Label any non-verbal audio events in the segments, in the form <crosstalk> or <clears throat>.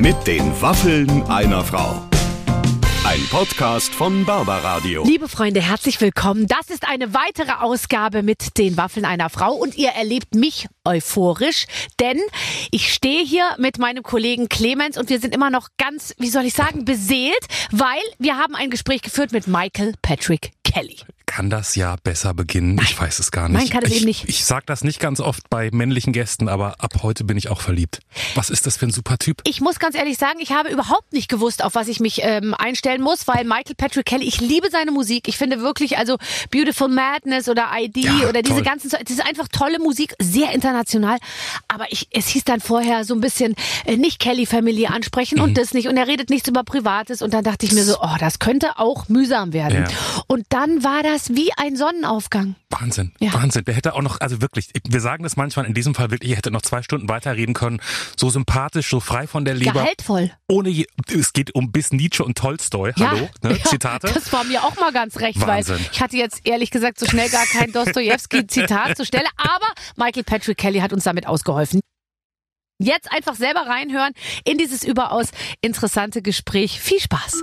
Mit den Waffeln einer Frau. Ein Podcast von Barbaradio. Liebe Freunde, herzlich willkommen. Das ist eine weitere Ausgabe mit den Waffeln einer Frau und ihr erlebt mich euphorisch, denn ich stehe hier mit meinem Kollegen Clemens und wir sind immer noch ganz, wie soll ich sagen, beseelt, weil wir haben ein Gespräch geführt mit Michael Patrick Kelly. Kann das ja besser beginnen? Nein. Ich weiß es gar nicht. Nein, kann es ich, eben nicht. Ich sag das nicht ganz oft bei männlichen Gästen, aber ab heute bin ich auch verliebt. Was ist das für ein super Typ? Ich muss ganz ehrlich sagen, ich habe überhaupt nicht gewusst, auf was ich mich ähm, einstellen muss, weil Michael Patrick Kelly, ich liebe seine Musik. Ich finde wirklich, also Beautiful Madness oder ID Ja, oder diese toll. ganzen, das ist einfach tolle Musik, sehr international. Aber ich, es hieß dann vorher so ein bisschen äh, nicht Kelly Family ansprechen Mhm. und das nicht und er redet nichts über Privates und dann dachte ich mir so, oh, das könnte auch mühsam werden. Ja. Und dann war das wie ein Sonnenaufgang. Wahnsinn, Ja. Wahnsinn. Der hätte auch noch, also wirklich, wir sagen das manchmal in diesem Fall wirklich, er hätte noch zwei Stunden weiterreden können. So sympathisch, so frei von der Leber. Gehaltvoll. Ohne, je, es geht um bis Nietzsche und Tolstoi. Hallo, ne? ja, Zitate. Das war mir auch mal ganz recht, Wahnsinn. weil ich hatte jetzt ehrlich gesagt so schnell gar kein <laughs> Dostoevsky-Zitat zur Stelle, aber Michael Patrick Kelly hat uns damit ausgeholfen. Jetzt einfach selber reinhören in dieses überaus interessante Gespräch. Viel Spaß.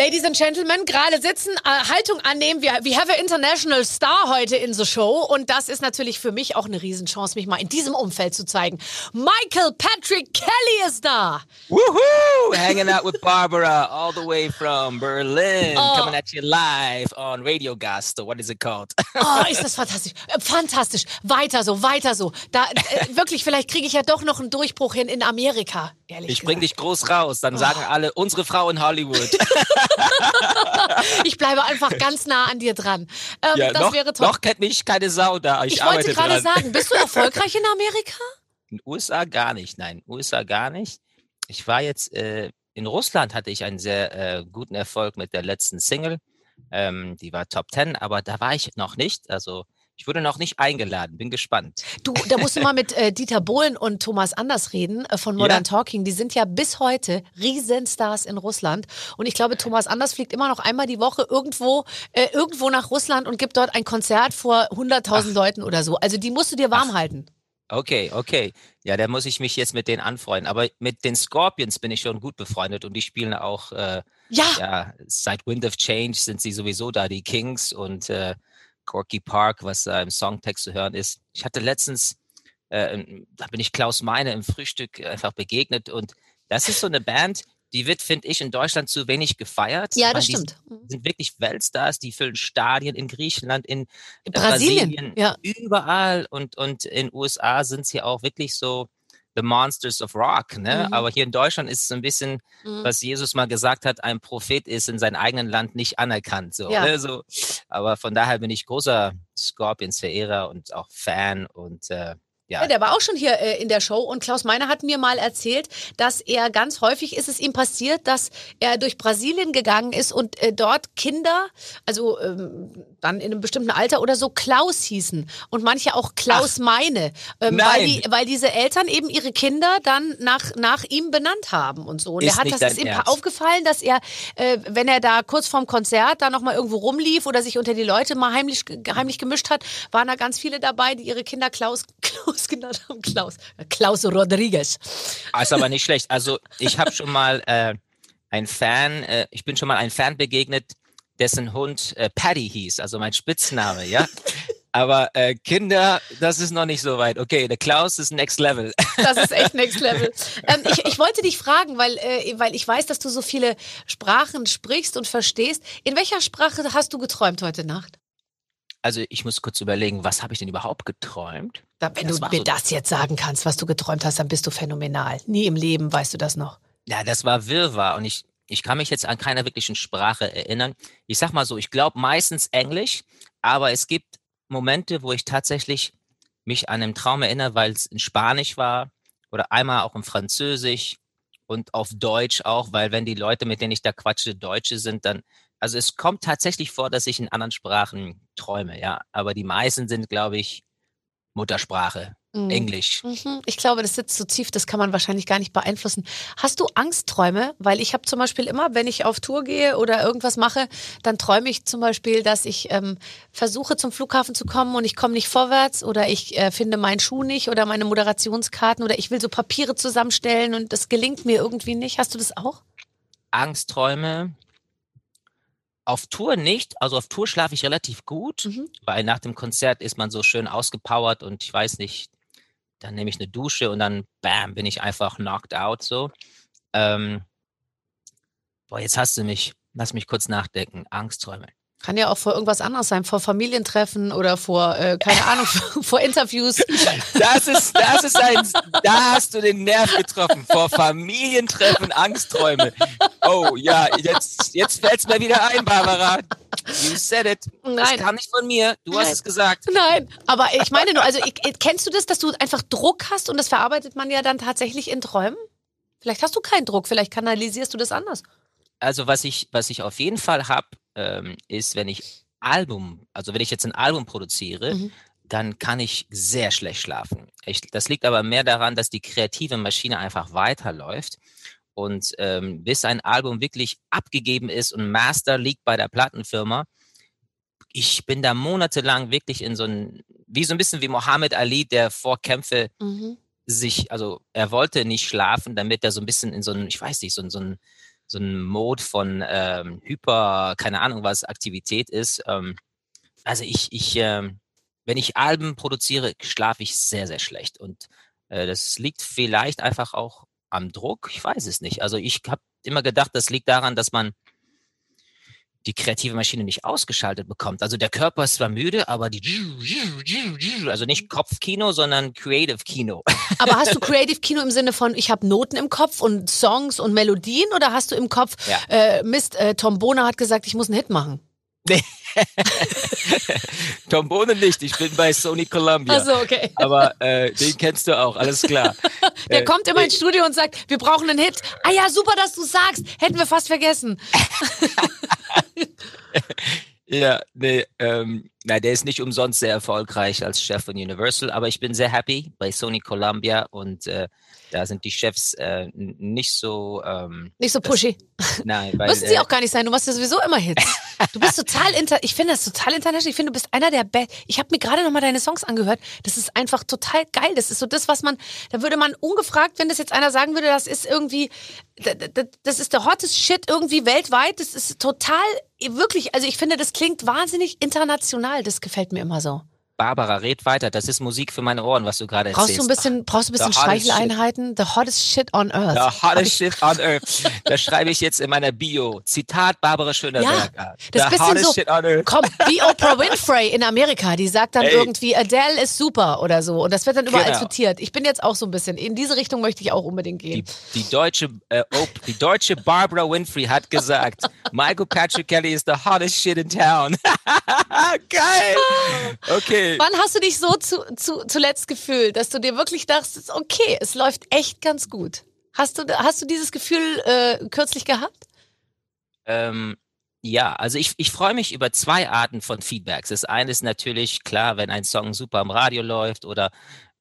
Ladies and Gentlemen, gerade sitzen, äh, Haltung annehmen. Wir, we have a international star heute in the show. Und das ist natürlich für mich auch eine Riesenchance, mich mal in diesem Umfeld zu zeigen. Michael Patrick Kelly ist da. Woohoo! Hanging out with Barbara all the way from Berlin, Oh. coming at you live on Radio Gasto. What is it called? Oh, ist das fantastisch. Äh, Fantastisch. Weiter so, weiter so. Da, äh, wirklich, vielleicht kriege ich ja doch noch einen Durchbruch hin in Amerika. Ehrlich Ich bring gesagt. dich groß raus, dann sagen alle, unsere Frau in Hollywood. <laughs> Ich bleibe einfach ganz nah an dir dran. Ähm, Ja, das noch, wäre toll. noch kennt mich keine Sau da. Ich, ich wollte gerade sagen, bist du <laughs> erfolgreich in Amerika? In USA gar nicht, nein, USA gar nicht. Ich war jetzt, äh, in Russland hatte ich einen sehr äh, guten Erfolg mit der letzten Single. Ähm, die war Top 10, aber da war ich noch nicht. Also ich wurde noch nicht eingeladen, bin gespannt. Du, da musst du mal mit äh, Dieter Bohlen und Thomas Anders reden äh, von Modern Ja. Talking. Die sind ja bis heute Riesenstars in Russland. Und ich glaube, Thomas Anders fliegt immer noch einmal die Woche irgendwo, äh, irgendwo nach Russland und gibt dort ein Konzert vor 100.000 Leuten oder so. Also die musst du dir warm halten. Okay, okay. Ja, da muss ich mich jetzt mit denen anfreunden. Aber mit den Scorpions bin ich schon gut befreundet und die spielen auch, äh, Ja, ja, seit Wind of Change sind sie sowieso da, die Kings und äh, Corky Park, was da im Songtext zu hören ist. Ich hatte letztens, äh, da bin ich Klaus Meine im Frühstück einfach begegnet und das ist so eine Band, die wird, finde ich, in Deutschland zu wenig gefeiert. ja, das meine, stimmt. Die sind wirklich Weltstars, die füllen Stadien in Griechenland, in äh, Brasilien, ja. überall und und in USA sind sie auch wirklich so the monsters of rock, ne? Mhm. Aber hier in Deutschland ist es so ein bisschen, Mhm. was Jesus mal gesagt hat, ein Prophet ist in seinem eigenen Land nicht anerkannt, so, Ja. ne? so. Aber von daher bin ich großer Scorpions-Verehrer und auch Fan und äh, ja, Ja, der war auch schon hier äh, in der Show und Klaus Meiner hat mir mal erzählt, dass er ganz häufig ist es ihm passiert, dass er durch Brasilien gegangen ist und äh, dort Kinder, also ähm, dann in einem bestimmten Alter oder so, Klaus hießen und manche auch Klaus Meine, ähm, weil, die, weil diese Eltern eben ihre Kinder dann nach, nach ihm benannt haben und so. Und Ist er hat nicht das ist ihm Ernst? aufgefallen, dass er, äh, wenn er da kurz vorm Konzert da nochmal irgendwo rumlief oder sich unter die Leute mal heimlich, heimlich gemischt hat, waren da ganz viele dabei, die ihre Kinder Klaus, <laughs> Klaus genannt haben. Klaus. Klaus Rodriguez. Ah, ist aber nicht schlecht. Also ich habe schon mal äh, ein Fan, äh, ich bin schon mal ein Fan begegnet, dessen Hund äh, Paddy hieß, also mein Spitzname, ja. Aber äh, Kinder, das ist noch nicht so weit. Okay, der Klaus ist Next Level. Das ist echt Next Level. Ähm, ich, ich wollte dich fragen, weil, äh, weil ich weiß, dass du so viele Sprachen sprichst und verstehst. In welcher Sprache hast du geträumt heute Nacht? Also ich muss kurz überlegen, was habe ich denn überhaupt geträumt? Da, wenn Das du mir so- das jetzt sagen kannst, was du geträumt hast, dann bist du phänomenal. Nie im Leben weißt du das noch. Ja, das war Wirrwarr und ich, ich kann mich jetzt an keiner wirklichen Sprache erinnern. Ich sag mal so, ich glaube meistens Englisch, aber es gibt Momente, wo ich tatsächlich mich an einen Traum erinnere, weil es in Spanisch war oder einmal auch in Französisch und auf Deutsch auch, weil wenn die Leute, mit denen ich da quatsche, Deutsche sind, dann, also es kommt tatsächlich vor, dass ich in anderen Sprachen träume, ja, aber die meisten sind, glaube ich, Muttersprache, mhm. Englisch. Mhm. Ich glaube, das sitzt so tief, das kann man wahrscheinlich gar nicht beeinflussen. Hast du Angstträume? Weil ich habe zum Beispiel immer, wenn ich auf Tour gehe oder irgendwas mache, dann träume ich zum Beispiel, dass ich ähm, versuche zum Flughafen zu kommen und ich komme nicht vorwärts oder ich äh, finde meinen Schuh nicht oder meine Moderationskarten oder ich will so Papiere zusammenstellen und das gelingt mir irgendwie nicht. Hast du das auch? Angstträume auf Tour nicht. Also auf Tour schlafe ich relativ gut, mhm. weil nach dem Konzert ist man so schön ausgepowert und ich weiß nicht, dann nehme ich eine Dusche und dann bam, bin ich einfach knocked out so. Ähm, boah, jetzt hast du mich. Lass mich kurz nachdenken. Angstträume. Kann ja auch vor irgendwas anderes sein, vor Familientreffen oder vor, äh, keine Ahnung, <laughs> vor Interviews. Das ist, das ist ein, da hast du den Nerv getroffen. Vor Familientreffen, Angstträume. Oh ja, jetzt, jetzt fällt es mir wieder ein, Barbara. You said it. Nein. Das kam nicht von mir. Du Nein. hast es gesagt. Nein, aber ich meine nur, also ich, kennst du das, dass du einfach Druck hast und das verarbeitet man ja dann tatsächlich in Träumen? Vielleicht hast du keinen Druck, vielleicht kanalisierst du das anders. Also was ich, was ich auf jeden Fall habe, ähm, ist, wenn ich Album, also wenn ich jetzt ein Album produziere, mhm. dann kann ich sehr schlecht schlafen. Ich, das liegt aber mehr daran, dass die kreative Maschine einfach weiterläuft. Und ähm, bis ein Album wirklich abgegeben ist und Master liegt bei der Plattenfirma, ich bin da monatelang wirklich in so ein, wie so ein bisschen wie Mohammed Ali, der vor Kämpfe mhm. sich, also er wollte nicht schlafen, damit er so ein bisschen in so ein, ich weiß nicht, so, so ein so ein Mode von ähm, Hyper, keine Ahnung was, Aktivität ist. Ähm, also ich, ich, ähm, wenn ich Alben produziere, schlafe ich sehr, sehr schlecht. Und äh, das liegt vielleicht einfach auch am Druck. Ich weiß es nicht. Also ich habe immer gedacht, das liegt daran, dass man die kreative Maschine nicht ausgeschaltet bekommt. Also der Körper ist zwar müde, aber die, also nicht Kopfkino, sondern Creative Kino. <laughs> Aber hast du Creative Kino im Sinne von, ich habe Noten im Kopf und Songs und Melodien oder hast du im Kopf, ja. äh, Mist, äh, Tom Bohner hat gesagt, ich muss einen Hit machen? Nee. <laughs> Tom Bohne nicht, ich bin bei Sony Columbia. Achso, okay. Aber äh, den kennst du auch, alles klar. <laughs> Der äh, kommt immer ins Studio und sagt, wir brauchen einen Hit. Ah ja, super, dass du sagst. Hätten wir fast vergessen. <laughs> ja, nee, ähm, na, der ist nicht umsonst sehr erfolgreich als Chef von Universal, aber ich bin sehr happy bei Sony Columbia und äh, da sind die Chefs äh, nicht so. Ähm, nicht so pushy. Das, <laughs> nein, weil. Müssen sie äh, auch gar nicht sein. Du machst ja sowieso immer Hits. Du bist total inter. Ich finde das total international. Ich finde, du bist einer der Best. Ich habe mir gerade nochmal deine Songs angehört. Das ist einfach total geil. Das ist so das, was man. Da würde man ungefragt, wenn das jetzt einer sagen würde, das ist irgendwie. Das ist der hottest Shit irgendwie weltweit. Das ist total. Wirklich. Also ich finde, das klingt wahnsinnig international. Das gefällt mir immer so. Barbara, red weiter. Das ist Musik für meine Ohren, was du gerade erzählst. Brauchst du ein bisschen, brauchst du ein bisschen Streicheleinheiten? The hottest shit on earth. The hottest shit on earth. Das schreibe ich jetzt in meiner Bio. Zitat Barbara Schöneberger. Ja, das The bisschen so, shit on earth. komm, wie Oprah Winfrey in Amerika. Die sagt dann Ey. irgendwie, Adele ist super oder so. Und das wird dann überall genau. zitiert. Ich bin jetzt auch so ein bisschen, in diese Richtung möchte ich auch unbedingt gehen. Die, die deutsche, äh, die deutsche Barbara Winfrey hat gesagt, Michael Patrick Kelly is the hottest shit in town. <laughs> Geil. Okay. Wann hast du dich so zu, zu, zuletzt gefühlt, dass du dir wirklich dachtest, okay, es läuft echt ganz gut? Hast du, hast du dieses Gefühl äh, kürzlich gehabt? Ähm, ja, also ich, ich freue mich über zwei Arten von Feedbacks. Das eine ist natürlich klar, wenn ein Song super am Radio läuft oder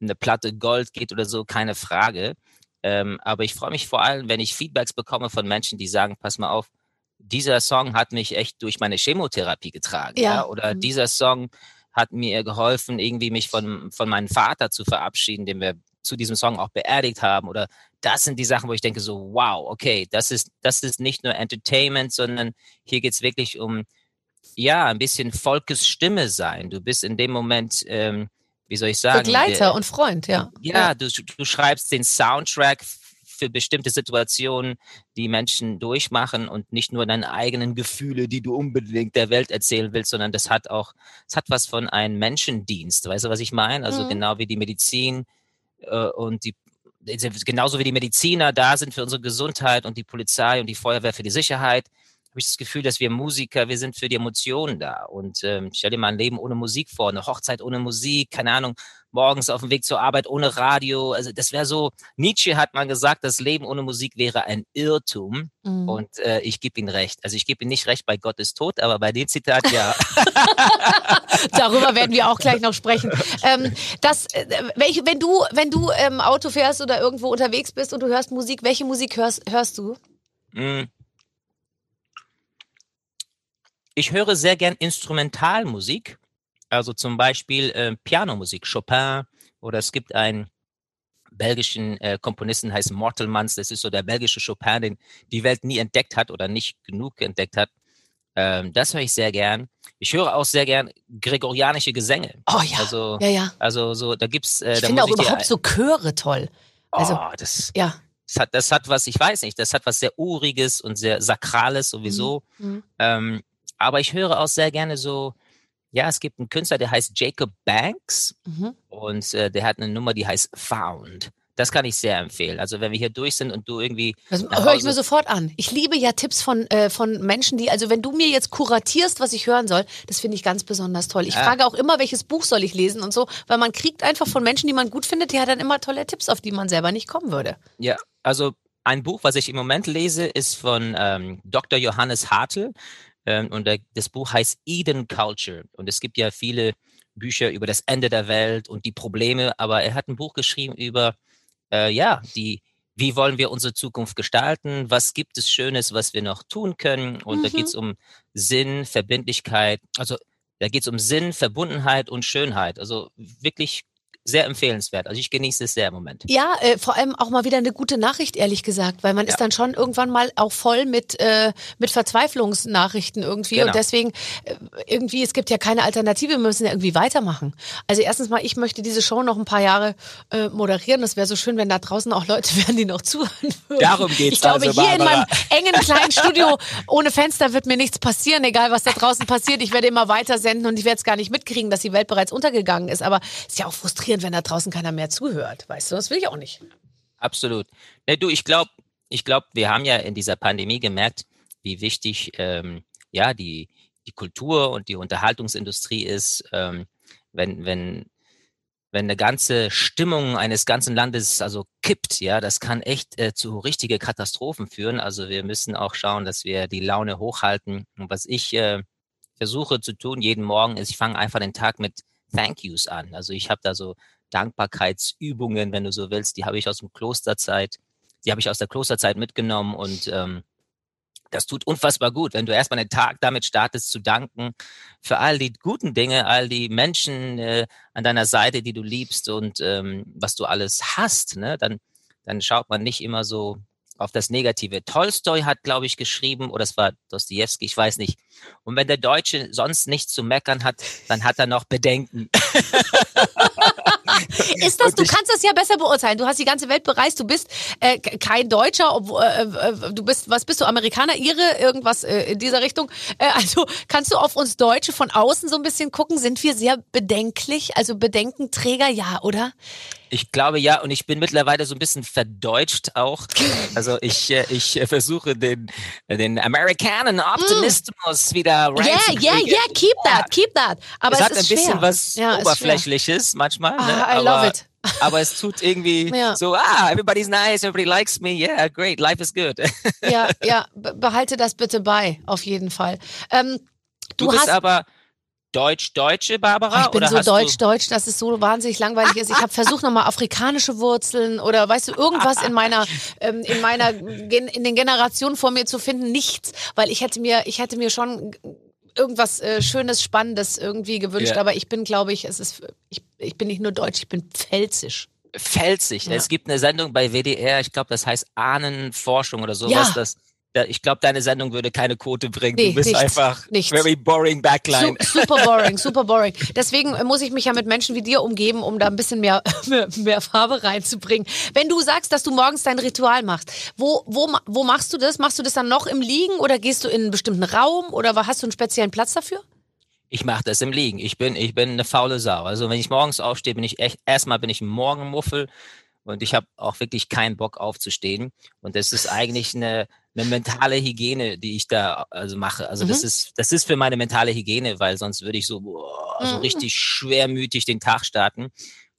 eine Platte Gold geht oder so, keine Frage. Ähm, aber ich freue mich vor allem, wenn ich Feedbacks bekomme von Menschen, die sagen, pass mal auf, dieser Song hat mich echt durch meine Chemotherapie getragen. Ja. ja? Oder mhm. dieser Song hat mir geholfen, irgendwie mich von, von meinem Vater zu verabschieden, den wir zu diesem Song auch beerdigt haben. Oder das sind die Sachen, wo ich denke so, wow, okay, das ist, das ist nicht nur Entertainment, sondern hier geht's wirklich um, ja, ein bisschen Volkes Stimme sein. Du bist in dem Moment, ähm, wie soll ich sagen? Begleiter der, und Freund, ja. Ja, ja. Du, du schreibst den Soundtrack für bestimmte Situationen, die Menschen durchmachen und nicht nur deine eigenen Gefühle, die du unbedingt der Welt erzählen willst, sondern das hat auch, es hat was von einem Menschendienst. Weißt du, was ich meine? Also mhm. genau wie die Medizin äh, und die genauso wie die Mediziner da sind für unsere Gesundheit und die Polizei und die Feuerwehr für die Sicherheit, habe ich das Gefühl, dass wir Musiker, wir sind für die Emotionen da. Und ähm, stell dir mal ein Leben ohne Musik vor, eine Hochzeit ohne Musik, keine Ahnung, morgens auf dem Weg zur Arbeit ohne Radio. Also das wäre so, Nietzsche hat mal gesagt, das Leben ohne Musik wäre ein Irrtum. Mhm. Und äh, ich gebe ihm recht. Also ich gebe ihm nicht recht bei Gott ist tot, aber bei dem Zitat ja. <laughs> Darüber werden wir auch gleich noch sprechen. Ähm, das, äh, wenn du, wenn du ähm, Auto fährst oder irgendwo unterwegs bist und du hörst Musik, welche Musik hörst, hörst du? Mhm. Ich höre sehr gern Instrumentalmusik, also zum Beispiel äh, Pianomusik, Chopin oder es gibt einen belgischen äh, Komponisten, heißt Mortelmans, das ist so der belgische Chopin, den die Welt nie entdeckt hat oder nicht genug entdeckt hat. Ähm, das höre ich sehr gern. Ich höre auch sehr gern gregorianische Gesänge. Oh ja. Also, ja, ja. Also so, da gibt's. Äh, ich finde auch überhaupt so Chöre toll. Also, oh, das, ja. Das hat, das hat was, ich weiß nicht, das hat was sehr Uriges und sehr Sakrales sowieso. Mhm. mhm. Ähm, aber ich höre auch sehr gerne so, ja, es gibt einen Künstler, der heißt Jacob Banks mhm. und äh, der hat eine Nummer, die heißt Found. Das kann ich sehr empfehlen. Also wenn wir hier durch sind und du irgendwie. Das höre ich mir sofort an. Ich liebe ja Tipps von, äh, von Menschen, die, also wenn du mir jetzt kuratierst, was ich hören soll, das finde ich ganz besonders toll. Ich ja. frage auch immer, welches Buch soll ich lesen und so, weil man kriegt einfach von Menschen, die man gut findet, die hat dann immer tolle Tipps, auf die man selber nicht kommen würde. Ja, also ein Buch, was ich im Moment lese, ist von ähm, Dr. Johannes Hartl. Ähm, und das Buch heißt Eden Culture. Und es gibt ja viele Bücher über das Ende der Welt und die Probleme, aber er hat ein Buch geschrieben über, äh, ja, die, wie wollen wir unsere Zukunft gestalten? Was gibt es Schönes, was wir noch tun können? Und mhm. da geht es um Sinn, Verbindlichkeit, also da geht es um Sinn, Verbundenheit und Schönheit. Also wirklich sehr empfehlenswert. Also ich genieße es sehr im Moment. Ja, äh, vor allem auch mal wieder eine gute Nachricht, ehrlich gesagt, weil man ja. ist dann schon irgendwann mal auch voll mit, äh, mit Verzweiflungsnachrichten irgendwie. Genau. Und deswegen, äh, irgendwie, es gibt ja keine Alternative, wir müssen ja irgendwie weitermachen. Also erstens mal, ich möchte diese Show noch ein paar Jahre äh, moderieren. Das wäre so schön, wenn da draußen auch Leute <laughs> wären, die noch zuhören würden. Darum geht's Ich glaube, also, hier in meinem engen kleinen Studio ohne Fenster wird mir nichts passieren, egal was da draußen passiert. Ich werde immer weiter senden und ich werde es gar nicht mitkriegen, dass die Welt bereits untergegangen ist. Aber es ist ja auch frustrierend frustrierend, wenn da draußen keiner mehr zuhört. Weißt du, das will ich auch nicht. Absolut. Nee, du, ich glaube, ich glaube, wir haben ja in dieser Pandemie gemerkt, wie wichtig ähm, ja die die Kultur und die Unterhaltungsindustrie ist, ähm, wenn wenn wenn eine ganze Stimmung eines ganzen Landes also kippt, ja, das kann echt äh, zu richtige Katastrophen führen. Also wir müssen auch schauen, dass wir die Laune hochhalten. Und was ich äh, versuche zu tun jeden Morgen ist, ich fange einfach den Tag mit Thank Yous an. Also ich habe da so Dankbarkeitsübungen, wenn du so willst, die habe ich aus dem Klosterzeit, die habe ich aus der Klosterzeit mitgenommen und ähm, das tut unfassbar gut, wenn du erstmal einen Tag damit startest zu danken für all die guten Dinge, all die Menschen äh, an deiner Seite, die du liebst und ähm, was du alles hast, ne? dann, dann schaut man nicht immer so auf das Negative. Tolstoi hat, glaube ich, geschrieben, oder es war Dostoevsky, ich weiß nicht. Und wenn der Deutsche sonst nichts zu meckern hat, dann hat er noch Bedenken. <laughs> Ist das, du kannst das ja besser beurteilen. Du hast die ganze Welt bereist, du bist äh, kein Deutscher, obwohl, äh, äh, du bist, was bist du, Amerikaner, Ire, irgendwas äh, in dieser Richtung. Äh, also kannst du auf uns Deutsche von außen so ein bisschen gucken, sind wir sehr bedenklich, also Bedenkenträger, ja, oder? Ich glaube ja, und ich bin mittlerweile so ein bisschen verdeutscht auch. Also ich, äh, ich versuche den, den Amerikanen Optimismus mm. wieder reinzukriegen. Yeah, yeah, yeah, keep that, keep that. Aber es, es hat ein bisschen schwer. was ja, Oberflächliches manchmal. Ah, ne? I aber, love it. <laughs> aber es tut irgendwie ja. so, ah, everybody's nice, everybody likes me, yeah, great, life is good. ja, <laughs> ja, behalte das bitte bei, auf jeden Fall. Ähm, du, du bist hast aber Deutsch-Deutsche, Barbara? Ich bin so deutsch-deutsch, dass es so wahnsinnig langweilig ist. Ich habe versucht nochmal afrikanische Wurzeln oder weißt du irgendwas in meiner <laughs> ähm, in meiner in den Generationen vor mir zu finden. Nichts, weil ich hätte mir ich hätte mir schon irgendwas äh, Schönes, Spannendes irgendwie gewünscht. Yeah. Aber ich bin, glaube ich, es ist ich, ich bin nicht nur deutsch, ich bin pfälzisch. Pfälzig. Ja. Es gibt eine Sendung bei WDR, ich glaube, das heißt Ahnenforschung oder sowas. Ja. Das ich glaube, deine Sendung würde keine Quote bringen. Nee, du bist nichts, einfach nichts. very boring backline. Su super boring, <laughs> super boring. Deswegen muss ich mich ja mit Menschen wie dir umgeben, um da ein bisschen mehr, <laughs> mehr, mehr, Farbe reinzubringen. Wenn du sagst, dass du morgens dein Ritual machst, wo, wo, wo machst du das? Machst du das dann noch im Liegen oder gehst du in einen bestimmten Raum oder hast du einen speziellen Platz dafür? Ich mache das im Liegen. Ich bin, ich bin eine faule Sau. Also wenn ich morgens aufstehe, bin ich echt, erstmal bin ich ein Morgenmuffel und ich habe auch wirklich keinen Bock aufzustehen. Und das ist eigentlich eine, eine mentale Hygiene, die ich da also mache. Also Mhm. das ist das ist für meine mentale Hygiene, weil sonst würde ich so boah, so Mhm. richtig schwermütig den Tag starten.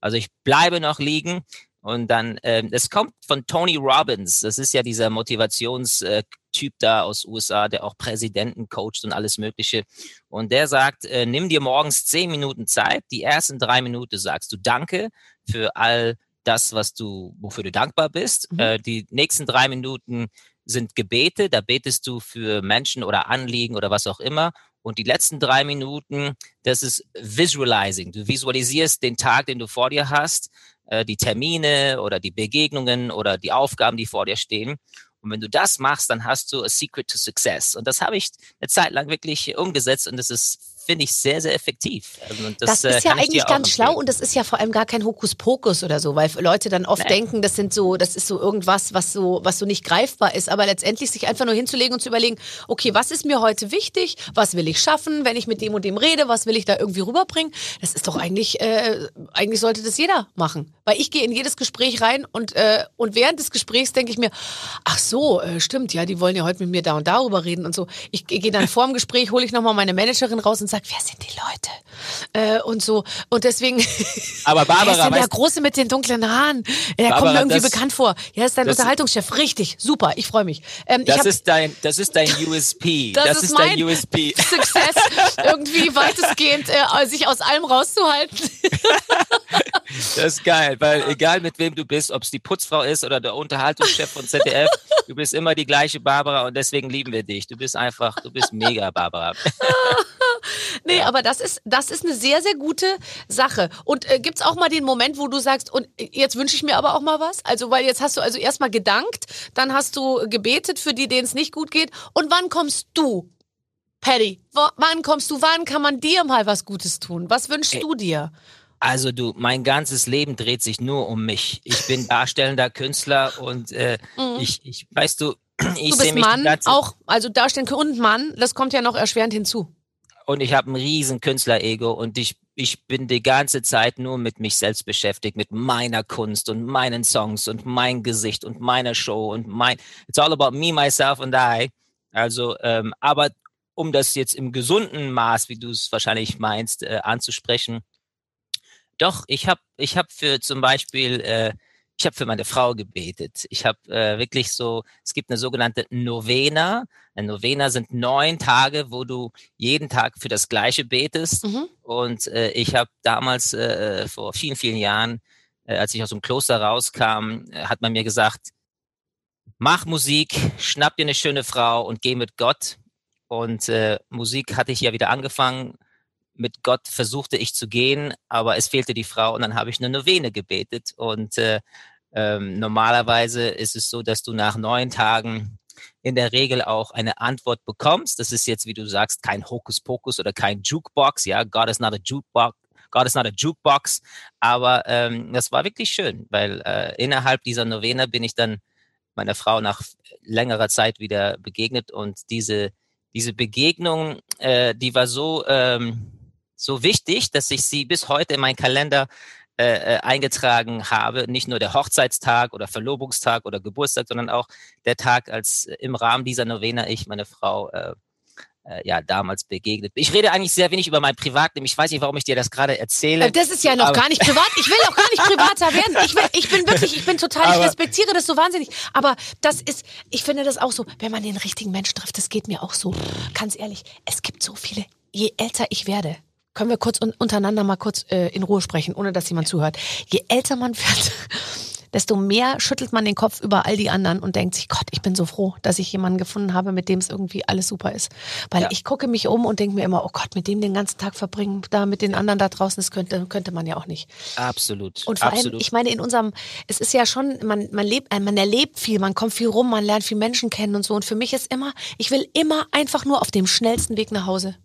Also ich bleibe noch liegen und dann ähm, das kommt von Tony Robbins. Das ist ja dieser Motivationstyp da aus USA, der auch Präsidenten coacht und alles Mögliche. Und der sagt, äh, nimm dir morgens zehn Minuten Zeit. Die ersten drei Minuten sagst du Danke für all das, was du, wofür du dankbar bist. Mhm. Äh, die nächsten drei Minuten sind Gebete, da betest du für Menschen oder Anliegen oder was auch immer. Und die letzten drei Minuten, das ist Visualizing. Du visualisierst den Tag, den du vor dir hast, äh, die Termine oder die Begegnungen oder die Aufgaben, die vor dir stehen. Und wenn du das machst, dann hast du a secret to success. Und das habe ich eine Zeit lang wirklich umgesetzt und das ist, finde ich, sehr, sehr effektiv. Also, Das, äh, ist ja kann ich eigentlich ganz schlau empfehlen. und das ist ja vor allem gar kein Hokuspokus oder so, weil Leute dann oft Nee. denken, das sind so, das ist so irgendwas, was so, was so nicht greifbar ist. Aber letztendlich sich einfach nur hinzulegen und zu überlegen, okay, was ist mir heute wichtig? Was will ich schaffen? Wenn ich mit dem und dem rede, was will ich da irgendwie rüberbringen? Das ist doch eigentlich, äh, eigentlich sollte das jeder machen. Weil ich gehe in jedes Gespräch rein und, äh, und während des Gesprächs denke ich mir, ach so, äh, stimmt, ja, die wollen ja heute mit mir da und darüber reden und so. Ich gehe dann vor dem Gespräch, hole ich nochmal meine Managerin raus und sage, wer sind die Leute? Äh, und so. Und deswegen. Aber <laughs> Wer ist Barbara, denn der Große mit den dunklen Haaren? Der kommt Barbara, mir irgendwie das- bekannt vor. Ja, ist dein das- Unterhaltungschef. Richtig, super, ich freue mich. Ähm, das hab ist dein, das ist dein USP. <laughs> Das Das, ist ist, dein USP. <laughs> Success, irgendwie weitestgehend äh, sich aus allem rauszuhalten. Das ist geil, weil egal mit wem du bist, ob es die Putzfrau ist oder der Unterhaltungschef von ZDF, du bist immer die gleiche Barbara und deswegen lieben wir dich. Du bist einfach, du bist mega, Barbara. Nee, aber das ist, das ist eine sehr, sehr gute Sache. Und äh, gibt's auch mal den Moment, wo du sagst, und jetzt wünsche ich mir aber auch mal was? Also, weil jetzt hast du also erstmal gedankt, dann hast du gebetet für die, denen es nicht gut geht. Und wann kommst du, Paddy? Wann kommst du? Wann kann man dir mal was Gutes tun? Was wünschst Ey, du dir? Also du, mein ganzes Leben dreht sich nur um mich. Ich bin darstellender Künstler und äh, ich, ich, weißt du, <clears throat> ich Mhm. Du sehe bist mich Mann, auch, also dastehen und Mann, das kommt ja noch erschwerend hinzu. Und ich habe ein riesen Künstler-Ego und ich, ich bin die ganze Zeit nur mit mich selbst beschäftigt, mit meiner Kunst und meinen Songs und mein Gesicht und meiner Show und mein, it's all about me, myself and I. Also, ähm, aber um das jetzt im gesunden Maß, wie du es wahrscheinlich meinst, äh, anzusprechen, doch, ich habe ich hab für zum Beispiel, äh, ich habe für meine Frau gebetet. Ich habe äh, wirklich so, es gibt eine sogenannte Novena. Eine Novena sind neun Tage, wo du jeden Tag für das Gleiche betest. Mhm. Und äh, ich habe damals äh, vor vielen, vielen Jahren, äh, als ich aus dem Kloster rauskam, äh, hat man mir gesagt, mach Musik, schnapp dir eine schöne Frau und geh mit Gott. Und äh, Musik hatte ich ja wieder angefangen. Mit Gott versuchte ich zu gehen, aber es fehlte die Frau und dann habe ich eine Novene gebetet. Und äh, ähm, normalerweise ist es so, dass du nach neun Tagen in der Regel auch eine Antwort bekommst. Das ist jetzt, wie du sagst, kein Hokuspokus oder kein Jukebox. Ja, God is not a Jukebox. God is not a Jukebox. Aber ähm, das war wirklich schön, weil äh, innerhalb dieser Novena bin ich dann meiner Frau nach längerer Zeit wieder begegnet und diese diese Begegnung, äh, die war so ähm, so wichtig, dass ich sie bis heute in meinen Kalender äh, äh, eingetragen habe. Nicht nur der Hochzeitstag oder Verlobungstag oder Geburtstag, sondern auch der Tag, als äh, im Rahmen dieser Novena ich meine Frau äh, äh, ja damals begegnet. Ich rede eigentlich sehr wenig über mein Privatleben. Ich weiß nicht, warum ich dir das gerade erzähle. Äh, Das ist ja noch gar nicht privat. Ich will auch gar nicht privater werden. Ich, will, ich bin wirklich, ich bin total, ich Aber- respektiere das so wahnsinnig. Aber das ist, ich finde das auch so, wenn man den richtigen Menschen trifft, das geht mir auch so. Ganz ehrlich, es gibt so viele, je älter ich werde, können wir kurz un untereinander mal kurz äh, in Ruhe sprechen, ohne dass jemand zuhört. Je älter man wird, <laughs> desto mehr schüttelt man den Kopf über all die anderen und denkt sich, Gott, ich bin so froh, dass ich jemanden gefunden habe, mit dem es irgendwie alles super ist. Weil Ja. ich gucke mich um und denke mir immer, oh Gott, mit dem den ganzen Tag verbringen, da mit den anderen da draußen, das könnte, könnte man ja auch nicht. Absolut. Und vor absolut. allem, ich meine, in unserem, es ist ja schon, man, man lebt, äh, man erlebt viel, man kommt viel rum, man lernt viel Menschen kennen und so. Und für mich ist immer, ich will immer einfach nur auf dem schnellsten Weg nach Hause.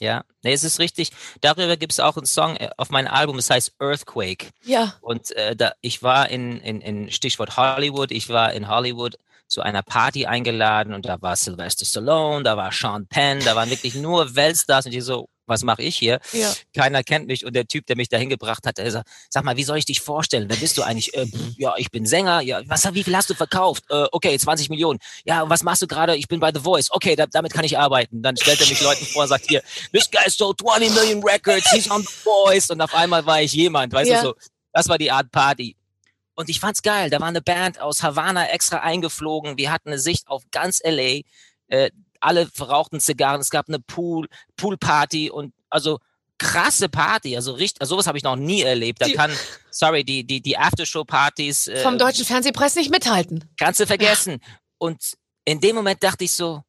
Ja, nee, es ist richtig. Darüber gibt es auch einen Song äh, auf meinem Album, es heißt Earthquake. Ja. Und äh, da, ich war in, in, in Stichwort Hollywood, ich war in Hollywood zu einer Party eingeladen und da war Sylvester Stallone, da war Sean Penn, da waren wirklich nur Weltstars und ich so, was mache ich hier? Ja. Keiner kennt mich und der Typ, der mich dahin gebracht hat, der sagt, sag mal, wie soll ich dich vorstellen? Wer bist du eigentlich? Äh, ja, ich bin Sänger. Ja, was, wie viel hast du verkauft? Äh, okay, 20 Millionen. Ja, was machst du gerade? Ich bin bei The Voice. Okay, da, damit kann ich arbeiten. Dann stellt er mich Leuten vor und sagt hier, this guy sold 20 million records, he's on The Voice. Und auf einmal war ich jemand, weißt Ja. du so. Das war die Art Party. Und ich fand's geil. Da war eine Band aus Havanna extra eingeflogen. Wir hatten eine Sicht auf ganz LA. Äh, alle verrauchten Zigarren. Es gab eine Pool, Poolparty und also krasse Party. Also richtig, also sowas habe ich noch nie erlebt. Da Die- kann, sorry, die, die, die Aftershow-Partys äh, Vom deutschen Fernsehpreis nicht mithalten. kannst du vergessen. Und in dem Moment dachte ich so,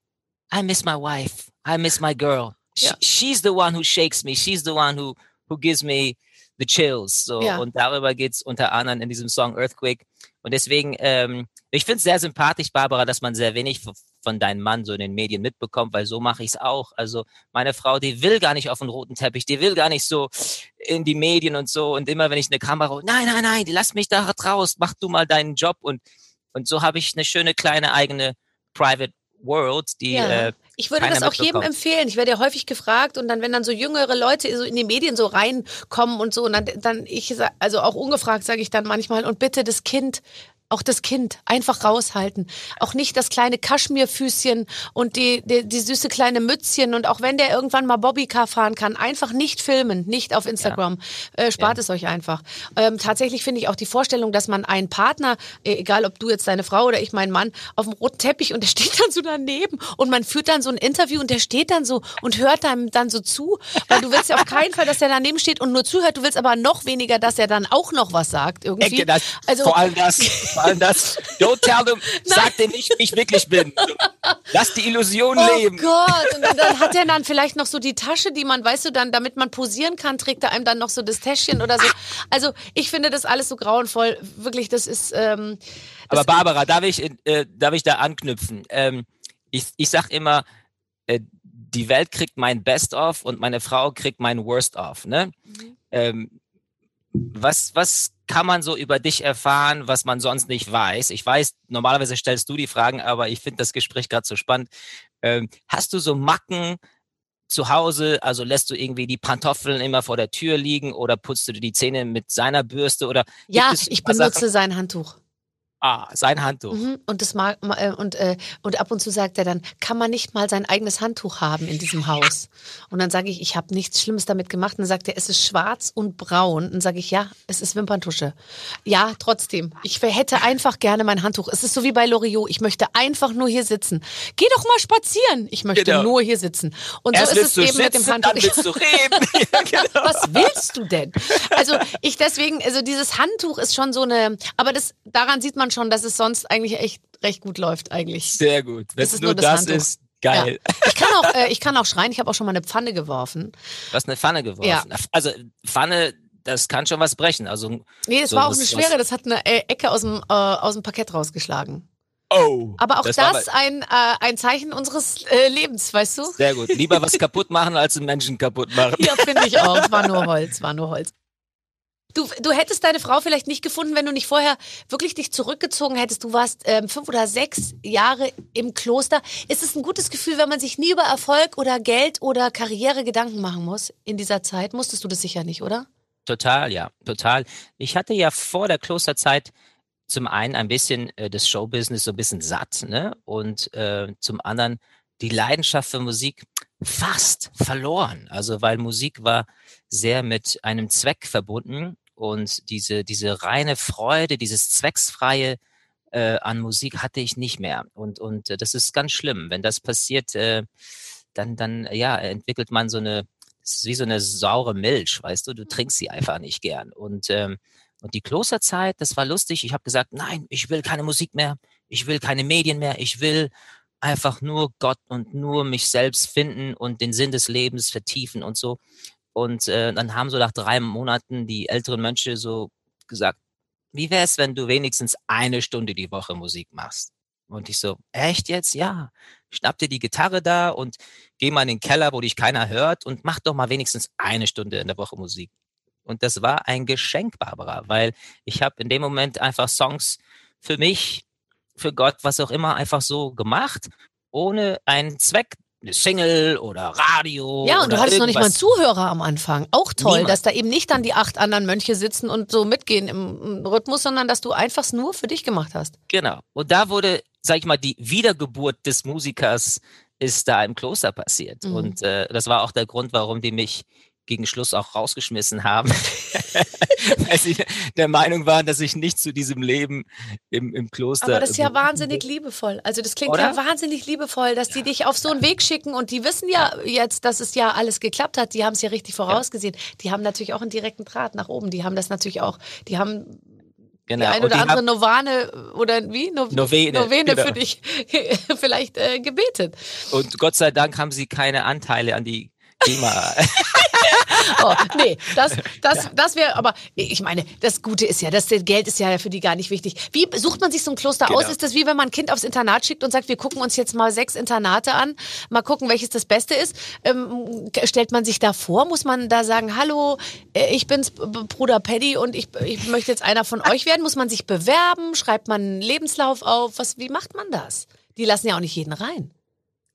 I miss my wife. I miss my girl. She, Ja. She's the one who shakes me. She's the one who, who gives me the chills. So. Ja. Und darüber geht's unter anderem in diesem Song Earthquake. Und deswegen, ähm, ich finde es sehr sympathisch, Barbara, dass man sehr wenig von deinem Mann so in den Medien mitbekommt, weil so mache ich es auch. Also meine Frau, die will gar nicht auf den roten Teppich, die will gar nicht so in die Medien und so. Und immer wenn ich eine Kamera, nein, nein, nein, lass mich da raus, mach du mal deinen Job. Und, und so habe ich eine schöne kleine eigene Private World, die Ja. äh, Ich würde keiner das auch jedem empfehlen. Ich werde ja häufig gefragt und dann, wenn dann so jüngere Leute so in die Medien so reinkommen und so, und dann, dann ich, also auch ungefragt sage ich dann manchmal, und bitte das Kind, auch das Kind einfach raushalten. Auch nicht das kleine Kaschmirfüßchen und die, die, die süße kleine Mützchen. Und auch wenn der irgendwann mal Bobbycar fahren kann, einfach nicht filmen, nicht auf Instagram. Äh, spart Ja. es euch einfach. Ähm, tatsächlich finde ich auch die Vorstellung, dass man einen Partner, äh, egal ob du jetzt deine Frau oder ich meinen Mann, auf dem roten Teppich und der <laughs> steht dann so daneben und man führt dann so ein Interview und der steht dann so und hört einem dann so zu, weil du willst ja auf keinen Fall, dass der daneben steht und nur zuhört. Du willst aber noch weniger, dass er dann auch noch was sagt irgendwie. Das, also vor allem das, <laughs> allem das, don't tell them, <laughs> sag denen nicht, wie ich wirklich bin. Lass die Illusion Oh leben. Gott, und dann, dann hat er dann vielleicht noch so die Tasche, die man, weißt du, dann, damit man posieren kann, trägt er einem dann noch so das Täschchen oder so. Also ich finde das alles so grauenvoll. Wirklich, das ist. Ähm, Aber Barbara, darf ich, äh, darf ich da anknüpfen? Ähm, ich, ich sag immer, äh, die Welt kriegt mein Best-of und meine Frau kriegt mein Worst-of. Ne? Ähm, was, was kann man so über dich erfahren, was man sonst nicht weiß? Ich weiß, normalerweise stellst du die Fragen, aber ich finde das Gespräch gerade so spannend. Ähm, hast du so Macken zu Hause? Also lässt du irgendwie die Pantoffeln immer vor der Tür liegen oder putzt du dir die Zähne mit seiner Bürste oder ja, ich benutze sein Handtuch. Ah, sein Handtuch? Mhm. Und das mag ma- äh, und äh, und ab und zu sagt er dann, kann man nicht mal sein eigenes Handtuch haben in diesem Haus? Und dann sage ich, ich habe nichts Schlimmes damit gemacht. Und dann sagt er, es ist schwarz und braun. Und dann sage ich, ja, es ist Wimperntusche. Ja, trotzdem. Ich hätte einfach gerne mein Handtuch. Es ist so wie bei Loriot. Ich möchte einfach nur hier sitzen. Geh doch mal spazieren. Ich möchte Genau. nur hier sitzen. Und Erst so ist es eben mit dem sitzen, Handtuch. dann willst du <laughs> reden. <laughs> ja, genau. Was willst du denn? Also ich deswegen, also dieses Handtuch ist schon so eine, aber das daran sieht man schon, dass es sonst eigentlich echt recht gut läuft eigentlich. Sehr gut. Wenn Das ist nur nur das das ist, geil. Ich kann auch, äh, ich kann auch schreien. Ich habe auch schon mal eine Pfanne geworfen. Du hast eine Pfanne geworfen. Ja. Also Pfanne, das kann schon was brechen. Also, Nee, es So, war auch was- eine was- schwere. Das hat eine äh, Ecke aus dem äh, aus dem Parkett rausgeschlagen. oh. Aber auch das, war ein äh, ein Zeichen unseres äh, Lebens, weißt du? Sehr gut. Lieber was kaputt machen, als einen Menschen kaputt machen. Ja, finde ich auch. Es war nur Holz, war nur Holz. Du, du hättest deine Frau vielleicht nicht gefunden, wenn du nicht vorher wirklich dich zurückgezogen hättest. Du warst ähm, fünf oder sechs Jahre im Kloster. Ist es ein gutes Gefühl, wenn man sich nie über Erfolg oder Geld oder Karriere Gedanken machen muss in dieser Zeit? Musstest du das sicher nicht, oder? Total, ja, total. Ich hatte ja vor der Klosterzeit zum einen ein bisschen äh, das Showbusiness so ein bisschen satt, ne? Und äh, zum anderen die Leidenschaft für Musik fast verloren. Also weil Musik war sehr mit einem Zweck verbunden und diese diese reine Freude, dieses zwecksfreie äh, an Musik hatte ich nicht mehr. Und und äh, das ist ganz schlimm, wenn das passiert. Äh, dann dann ja entwickelt man so eine es ist wie so eine saure Milch, weißt du, du trinkst sie einfach nicht gern. Und, ähm, und die Klosterzeit, das war lustig. Ich habe gesagt, nein, ich will keine Musik mehr, ich will keine Medien mehr, ich will einfach nur Gott und nur mich selbst finden und den Sinn des Lebens vertiefen und so. Und äh, dann haben so nach drei Monaten die älteren Mönche so gesagt, wie wär's, wenn du wenigstens eine Stunde die Woche Musik machst? Und ich so, echt jetzt? Ja. Schnapp dir die Gitarre da und geh mal in den Keller, wo dich keiner hört und mach doch mal wenigstens eine Stunde in der Woche Musik. Und das war ein Geschenk, Barbara, weil ich habe in dem Moment einfach Songs für mich, für Gott, was auch immer, einfach so gemacht, ohne einen Zweck eine Single oder Radio. Ja, und du hattest noch nicht mal einen. Zuhörer am Anfang. Auch toll, Niemand. dass da eben nicht dann die acht anderen Mönche sitzen und so mitgehen im, im Rhythmus, sondern dass du einfach nur für dich gemacht hast. Genau. Und da wurde, sag ich mal, die Wiedergeburt des Musikers ist da im Kloster passiert. Mhm. Und äh, das war auch der Grund, warum die mich gegen Schluss auch rausgeschmissen haben. <laughs> Weil sie der Meinung waren, dass ich nicht zu diesem Leben im, im Kloster. Aber das ist ja wahnsinnig liebevoll. Also das klingt Oder? ja wahnsinnig liebevoll, dass die dich auf so einen Weg schicken und die wissen ja jetzt, dass es ja alles geklappt hat. Die haben es ja richtig vorausgesehen. Die haben natürlich auch einen direkten Draht nach oben. Die haben das natürlich auch, die haben Genau. die ein Und oder die andere Novane oder wie? No Novene, Novene genau. für dich <laughs> vielleicht äh, gebetet. Und Gott sei Dank haben sie keine Anteile an die GEMA. <laughs> Oh, nee, das, das, das wäre, aber ich meine, das Gute ist ja, das Geld ist ja für die gar nicht wichtig. Wie sucht man sich so ein Kloster aus? Genau. Ist das wie wenn man ein Kind aufs Internat schickt und sagt, wir gucken uns jetzt mal sechs Internate an, mal gucken, welches das Beste ist? Ähm, stellt man sich da vor? Muss man da sagen, hallo, äh, ich bin's, Bruder Paddy und ich, ich möchte jetzt einer von euch werden? Muss man sich bewerben? Schreibt man einen Lebenslauf auf? Was, wie macht man das? Die lassen ja auch nicht jeden rein.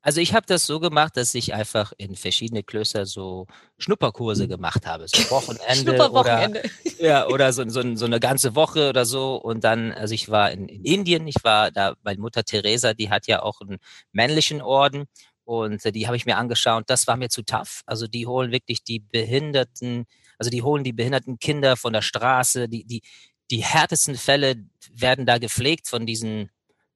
Also ich habe das so gemacht, dass ich einfach in verschiedene Klöster so Schnupperkurse gemacht habe. So Wochenende <laughs> oder, Schnupperwochenende. <laughs> ja, oder so, so, so eine ganze Woche oder so. Und dann, also ich war in, in Indien, ich war da, meine Mutter Teresa, die hat ja auch einen männlichen Orden. Und äh, die habe ich mir angeschaut. Das war mir zu tough. Also die holen wirklich die Behinderten, also die holen die behinderten Kinder von der Straße. Die, die, die härtesten Fälle werden da gepflegt von diesen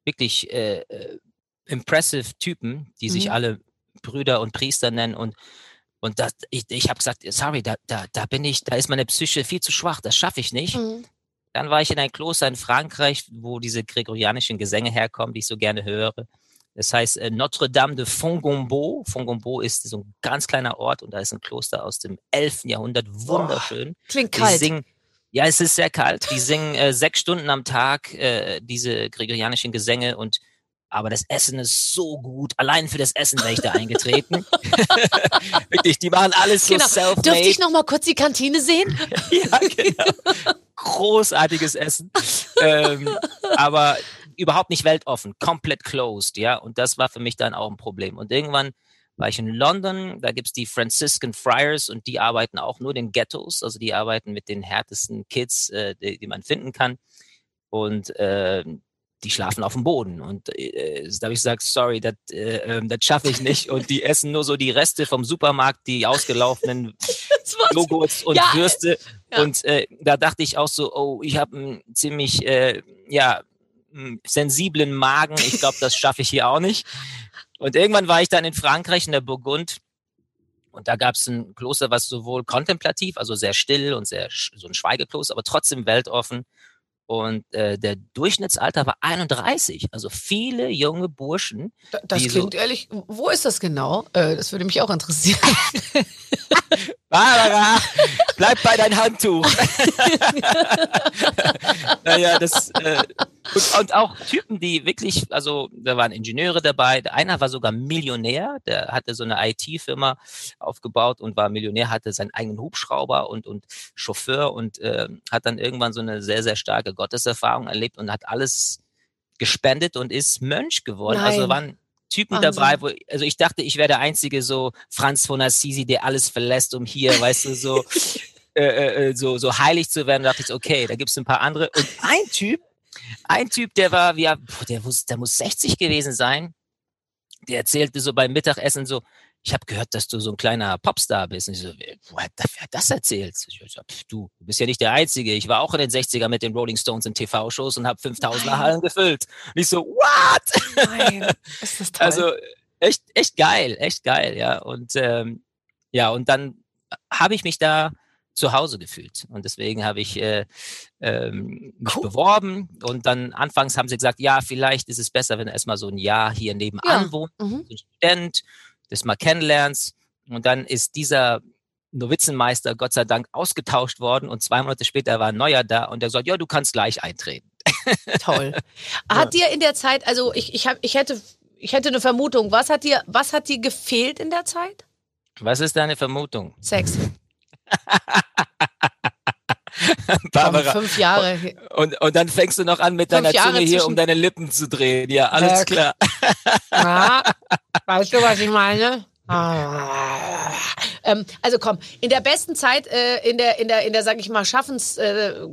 wirklich äh, äh, impressive Typen, die sich Mhm. alle Brüder und Priester nennen und und das, ich, ich habe gesagt, sorry, da, da, da bin ich, da ist meine Psyche viel zu schwach, das schaffe ich nicht. Mhm. Dann war ich in ein Kloster in Frankreich, wo diese gregorianischen Gesänge herkommen, die ich so gerne höre. Das heißt äh, Notre-Dame de Fongombo. Fongombo ist so ein ganz kleiner Ort und da ist ein Kloster aus dem 11. Jahrhundert, wunderschön. Klingt Die kalt. singen, ja, es ist sehr kalt. Die singen äh, sechs Stunden am Tag äh, diese gregorianischen Gesänge und aber das Essen ist so gut. Allein für das Essen wäre ich da eingetreten. <laughs> Wirklich, die machen alles so Genau. self-made. Dürfte ich noch mal kurz die Kantine sehen? <laughs> Ja, genau. Großartiges Essen. ähm, aber überhaupt nicht weltoffen, komplett closed, ja. Und das war für mich dann auch ein Problem. Und irgendwann war ich in London, da gibt's die Franciscan Friars und die arbeiten auch nur in den Ghettos, also die arbeiten mit den härtesten Kids, äh, die, die man finden kann. Und äh, die schlafen auf dem Boden. Und äh, da habe ich gesagt, sorry, das äh, ähm, schaffe ich nicht. Und die essen nur so die Reste vom Supermarkt, die ausgelaufenen <laughs> Joghurts und Ja, Würste. ja. Und äh, da dachte ich auch so, oh, ich habe einen ziemlich äh, ja, sensiblen Magen. Ich glaube, das schaffe ich hier auch nicht. Und irgendwann war ich dann in Frankreich, in der Burgund. Und da gab es ein Kloster, was sowohl kontemplativ, also sehr still und sehr so ein Schweigekloster, aber trotzdem weltoffen. Und äh, der Durchschnittsalter war 31. Also viele junge Burschen. Da- Das die so- klingt ehrlich, wo ist das genau? Äh, das würde mich auch interessieren. <laughs> Barbara, bleib bei dein Handtuch. <laughs> <laughs> naja, das äh, und, und auch Typen, die wirklich, also da waren Ingenieure dabei. Der Einer war sogar Millionär, der hatte so eine IT-Firma aufgebaut und war Millionär, hatte seinen eigenen Hubschrauber und und Chauffeur und äh, hat dann irgendwann so eine sehr sehr starke Gotteserfahrung erlebt und hat alles gespendet und ist Mönch geworden. Also Nein. waren Typen Wahnsinn. dabei, wo, also ich dachte, ich wäre der einzige so Franz von Assisi, der alles verlässt, um hier, weißt du, so, <laughs> äh, äh, so, so heilig zu werden. Da dachte ich, okay, da gibt's ein paar andere. Und ein Typ, ein Typ, der war, ja, der muss, der muss 60 gewesen sein. Der erzählte so beim Mittagessen so, ich habe gehört, dass du so ein kleiner Popstar bist. Und ich so, wer, hat, das erzählt? Ich so, du, du bist ja nicht der Einzige. Ich war auch in den 60er mit den Rolling Stones in TV-Shows und habe 5000er Nein. Hallen gefüllt. Und ich so, what? Nein, ist das toll. Also echt, echt geil, echt geil, ja. Und ähm, ja, und dann habe ich mich da zu Hause gefühlt. Und deswegen habe ich äh, ähm, mich Cool. beworben. Und dann anfangs haben sie gesagt, ja, vielleicht ist es besser, wenn du erstmal so ein Jahr hier nebenan Ja. wohnst, mhm. ein Student, das mal kennenlernst. Und dann ist dieser Novizenmeister Gott sei Dank ausgetauscht worden und zwei Monate später war ein neuer da und der sagt, ja, du kannst gleich eintreten. Toll. <laughs> Hat dir in der Zeit, also ich, ich, hab, ich, hätte, ich hätte eine Vermutung, was hat, dir, was hat dir gefehlt in der Zeit? Was ist deine Vermutung? Sex. <laughs> Barbara. Fünf Jahre. Und, und dann fängst du noch an, mit deiner Zunge hier zwischen- um deine Lippen zu drehen. Ja, alles Ja, klar. Ja, <laughs> weißt du, was ich meine? Ah. Ähm, also komm, in der besten Zeit, äh, in der, in der, in der, sag ich mal, Schaffenszeit, äh,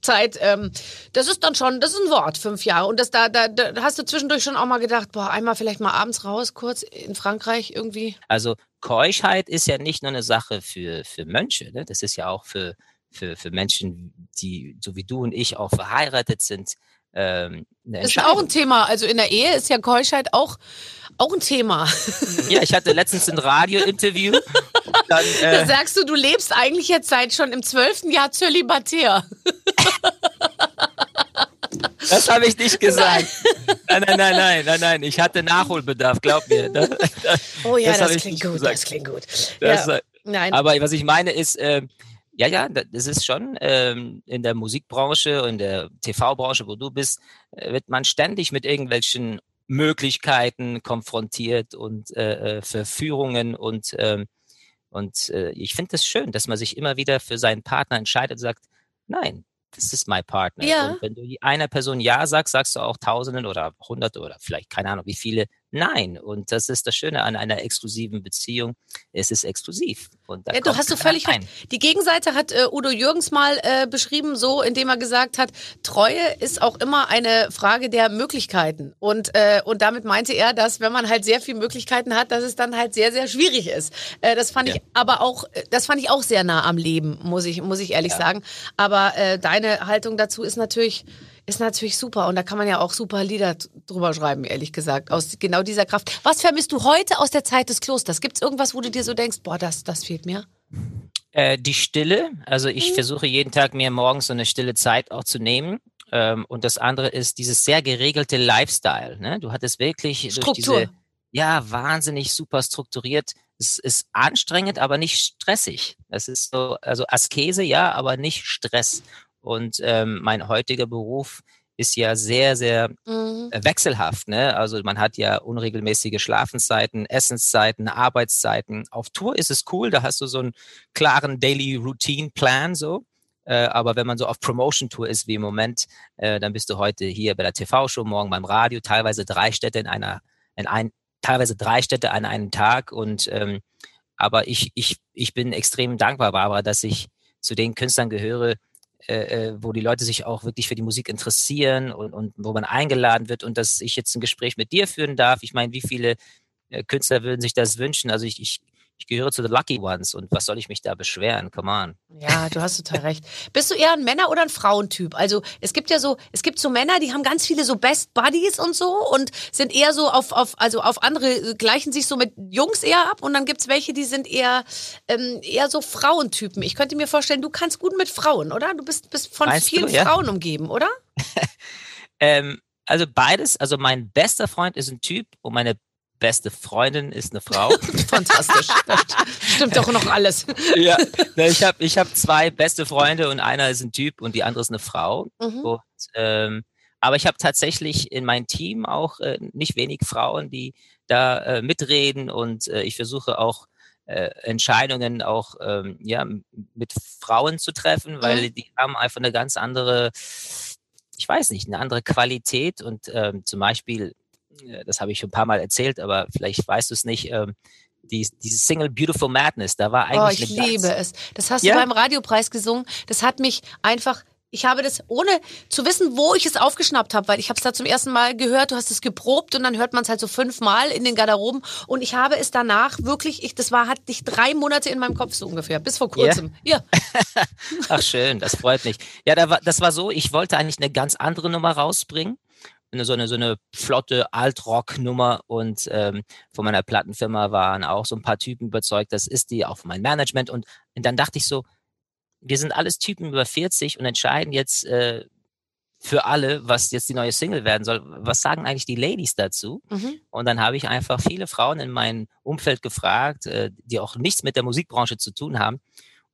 Zeit, ähm, das ist dann schon, das ist ein Wort, fünf Jahre. Und das da, da, da hast du zwischendurch schon auch mal gedacht, boah, einmal vielleicht mal abends raus, kurz in Frankreich irgendwie. Also Keuschheit ist ja nicht nur eine Sache für, für Mönche, ne? das ist ja auch für, für, für Menschen, die so wie du und ich auch verheiratet sind. Ähm, eine Das ist auch ein. Thema. Also in der Ehe ist ja Keuschheit auch, auch ein Thema. <laughs> Ja, ich hatte letztens ein Radiointerview. <laughs> Dann, Da äh, sagst du, du lebst eigentlich jetzt seit schon im zwölften Jahr zölibatär. <laughs> das habe ich nicht gesagt. Nein, nein, nein, nein, nein, nein. Ich hatte Nachholbedarf, glaub mir. Das, Oh ja, Das das, klingt gut, gesagt. das klingt gut. das, ja. äh, Nein. Aber was ich meine ist, ähm, ja, ja, da- das ist schon ähm, in der Musikbranche und der TV-Branche, wo du bist, äh, wird man ständig mit irgendwelchen Möglichkeiten konfrontiert und äh, äh, Verführungen und ähm, und äh, ich finde es das schön, dass man sich immer wieder für seinen Partner entscheidet und sagt, nein, das ist my partner. Ja. Und wenn du einer Person ja sagst, sagst du auch Tausenden oder Hunderte oder vielleicht keine Ahnung wie viele nein. Und das ist das Schöne an einer exklusiven Beziehung. Es ist exklusiv. Und da Ja, du hast du völlig rein. recht. Die Gegenseite hat äh, Udo Jürgens mal äh, beschrieben, so indem er gesagt hat, Treue ist auch immer eine Frage der Möglichkeiten. Und, äh, und damit meinte er, dass wenn man halt sehr viele Möglichkeiten hat, dass es dann halt sehr, sehr schwierig ist. Äh, das fand Ja. ich aber auch, äh, das fand ich auch sehr nah am Leben, muss ich, muss ich ehrlich Ja. sagen. Aber äh, deine Haltung dazu ist natürlich, ist natürlich super. Und da kann man ja auch super Lieder drüber schreiben, ehrlich gesagt. Aus genau dieser Kraft. Was vermisst du heute aus der Zeit des Klosters? Gibt es irgendwas, wo du dir so denkst, boah, das, das fehlt mir? Äh, die Stille, also Mhm. ich versuche jeden Tag mir morgens so eine stille Zeit auch zu nehmen. Ähm, und das andere ist dieses sehr geregelte Lifestyle. Ne? Du hattest wirklich durch Struktur. diese, ja, wahnsinnig super strukturiert. Es ist anstrengend, aber nicht stressig. Es ist so, also Askese, ja, aber nicht Stress. Und ähm, mein heutiger Beruf ist ja sehr, sehr Mhm. äh, wechselhaft. Ne? Also man hat ja unregelmäßige Schlafenszeiten, Essenszeiten, Arbeitszeiten. Auf Tour ist es cool, da hast du so einen klaren Daily Routine Plan so. Äh, aber wenn man so auf Promotion Tour ist wie im Moment, äh, dann bist du heute hier bei der TV-Show, morgen beim Radio, teilweise drei Städte in einer, in ein, teilweise drei Städte an einem Tag. Und ähm, aber ich, ich, ich bin extrem dankbar, Barbara, dass ich zu den Künstlern gehöre, äh, äh, wo die Leute sich auch wirklich für die Musik interessieren und, und wo man eingeladen wird und dass ich jetzt ein Gespräch mit dir führen darf. Ich meine, wie viele äh, Künstler würden sich das wünschen? Also ich, ich, ich gehöre zu the lucky ones und was soll ich mich da beschweren? Come on. Ja, du hast total recht. Bist du eher ein Männer- oder ein Frauentyp? Also es gibt ja so, es gibt so Männer, die haben ganz viele so Best Buddies und so und sind eher so auf, auf also auf andere, äh, gleichen sich so mit Jungs eher ab und dann gibt's welche, die sind eher, ähm, eher so Frauentypen. Ich könnte mir vorstellen, du kannst gut mit Frauen, oder? Du bist, bist von Meinst du, vielen ja? Frauen umgeben, oder? <laughs> Ähm, also beides. Also mein bester Freund ist ein Typ und meine beste Freundin ist eine Frau. <laughs> Fantastisch. Stimmt doch noch alles. ja, ich habe ich hab zwei beste Freunde und einer ist ein Typ und die andere ist eine Frau. Mhm. Und, ähm, aber ich habe tatsächlich in meinem Team auch äh, nicht wenig Frauen, die da äh, mitreden und äh, ich versuche auch äh, Entscheidungen auch ähm, ja, mit Frauen zu treffen, weil die haben einfach eine ganz andere, ich weiß nicht, eine andere Qualität und ähm, zum Beispiel, das habe ich schon ein paar Mal erzählt, aber vielleicht weißt du es nicht, ähm, die, diese Single Beautiful Madness, da war Oh, eigentlich ich eine liebe ganz, es. Das hast Ja? du beim Radiopreis gesungen. Das hat mich einfach. Ich habe das, ohne zu wissen, wo ich es aufgeschnappt habe, weil ich habe es da zum ersten Mal gehört, du hast es geprobt und dann hört man es halt so fünfmal in den Garderoben und ich habe es danach wirklich, ich, das war, hat nicht drei Monate in meinem Kopf so ungefähr, bis vor kurzem. Ja. <laughs> Ach schön, das freut mich. Ja, da war, das war so, ich wollte eigentlich eine ganz andere Nummer rausbringen. Eine, so, eine, so eine flotte Alt-Rock-Nummer und ähm, von meiner Plattenfirma waren auch so ein paar Typen überzeugt, das ist die, auch von meinem Management. Und, und dann dachte ich so, wir sind alles Typen über 40 und entscheiden jetzt äh, für alle, was jetzt die neue Single werden soll. Was sagen eigentlich die Ladies dazu? Mhm. Und dann habe ich einfach viele Frauen in meinem Umfeld gefragt, äh, die auch nichts mit der Musikbranche zu tun haben.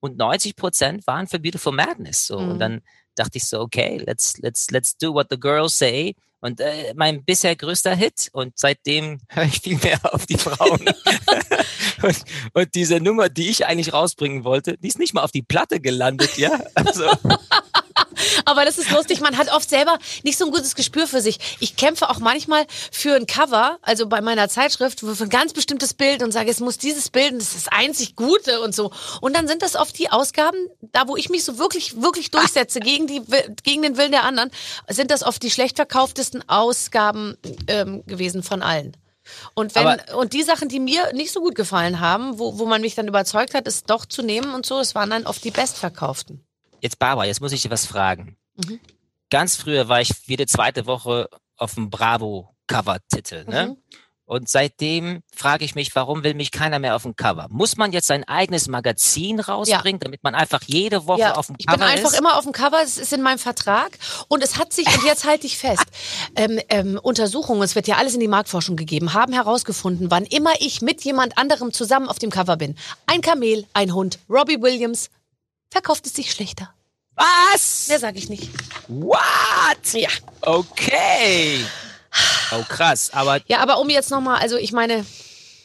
Und 90 Prozent waren für Beautiful Madness. So. Mhm. Und dann dachte ich so, okay, let's, let's, let's do what the girls say. Und äh, mein bisher größter Hit. Und seitdem <laughs> höre ich viel mehr auf die Frauen. <laughs> Und, und diese Nummer, die ich eigentlich rausbringen wollte, die ist nicht mal auf die Platte gelandet, ja. Also, <laughs> Aber das ist lustig, man hat oft selber nicht so ein gutes Gespür für sich. Ich kämpfe auch manchmal für ein Cover, also bei meiner Zeitschrift, für ein ganz bestimmtes Bild und sage, es muss dieses Bild, und das ist das einzig Gute und so. Und dann sind das oft die Ausgaben, da wo ich mich so wirklich, wirklich durchsetze gegen, die, gegen den Willen der anderen, sind das oft die schlecht verkauftesten Ausgaben ähm, gewesen von allen. Und wenn Aber- und die Sachen, die mir nicht so gut gefallen haben, wo, wo man mich dann überzeugt hat, es doch zu nehmen und so, es waren dann oft die bestverkauften. Jetzt Barbara, jetzt muss ich dir was fragen. Mhm. Ganz früher war ich jede zweite Woche auf dem Bravo-Cover-Titel, ne? Mhm. Und seitdem frage ich mich, warum will mich keiner mehr auf dem Cover? Muss man jetzt sein eigenes Magazin rausbringen, damit man einfach jede Woche auf dem ich bin Cover einfach ist? immer auf dem Cover, es ist in meinem Vertrag und es hat sich, und jetzt <laughs> halte ich fest, ähm, ähm, Untersuchungen, es wird ja alles in die Marktforschung gegeben, haben herausgefunden, wann immer ich mit jemand anderem zusammen auf dem Cover bin, ein Kamel, ein Hund, Robbie Williams, verkauft es sich schlechter. Was? Mehr sage ich nicht. What? Ja. Okay. Oh, krass. Aber Ja, aber um jetzt nochmal, also ich meine,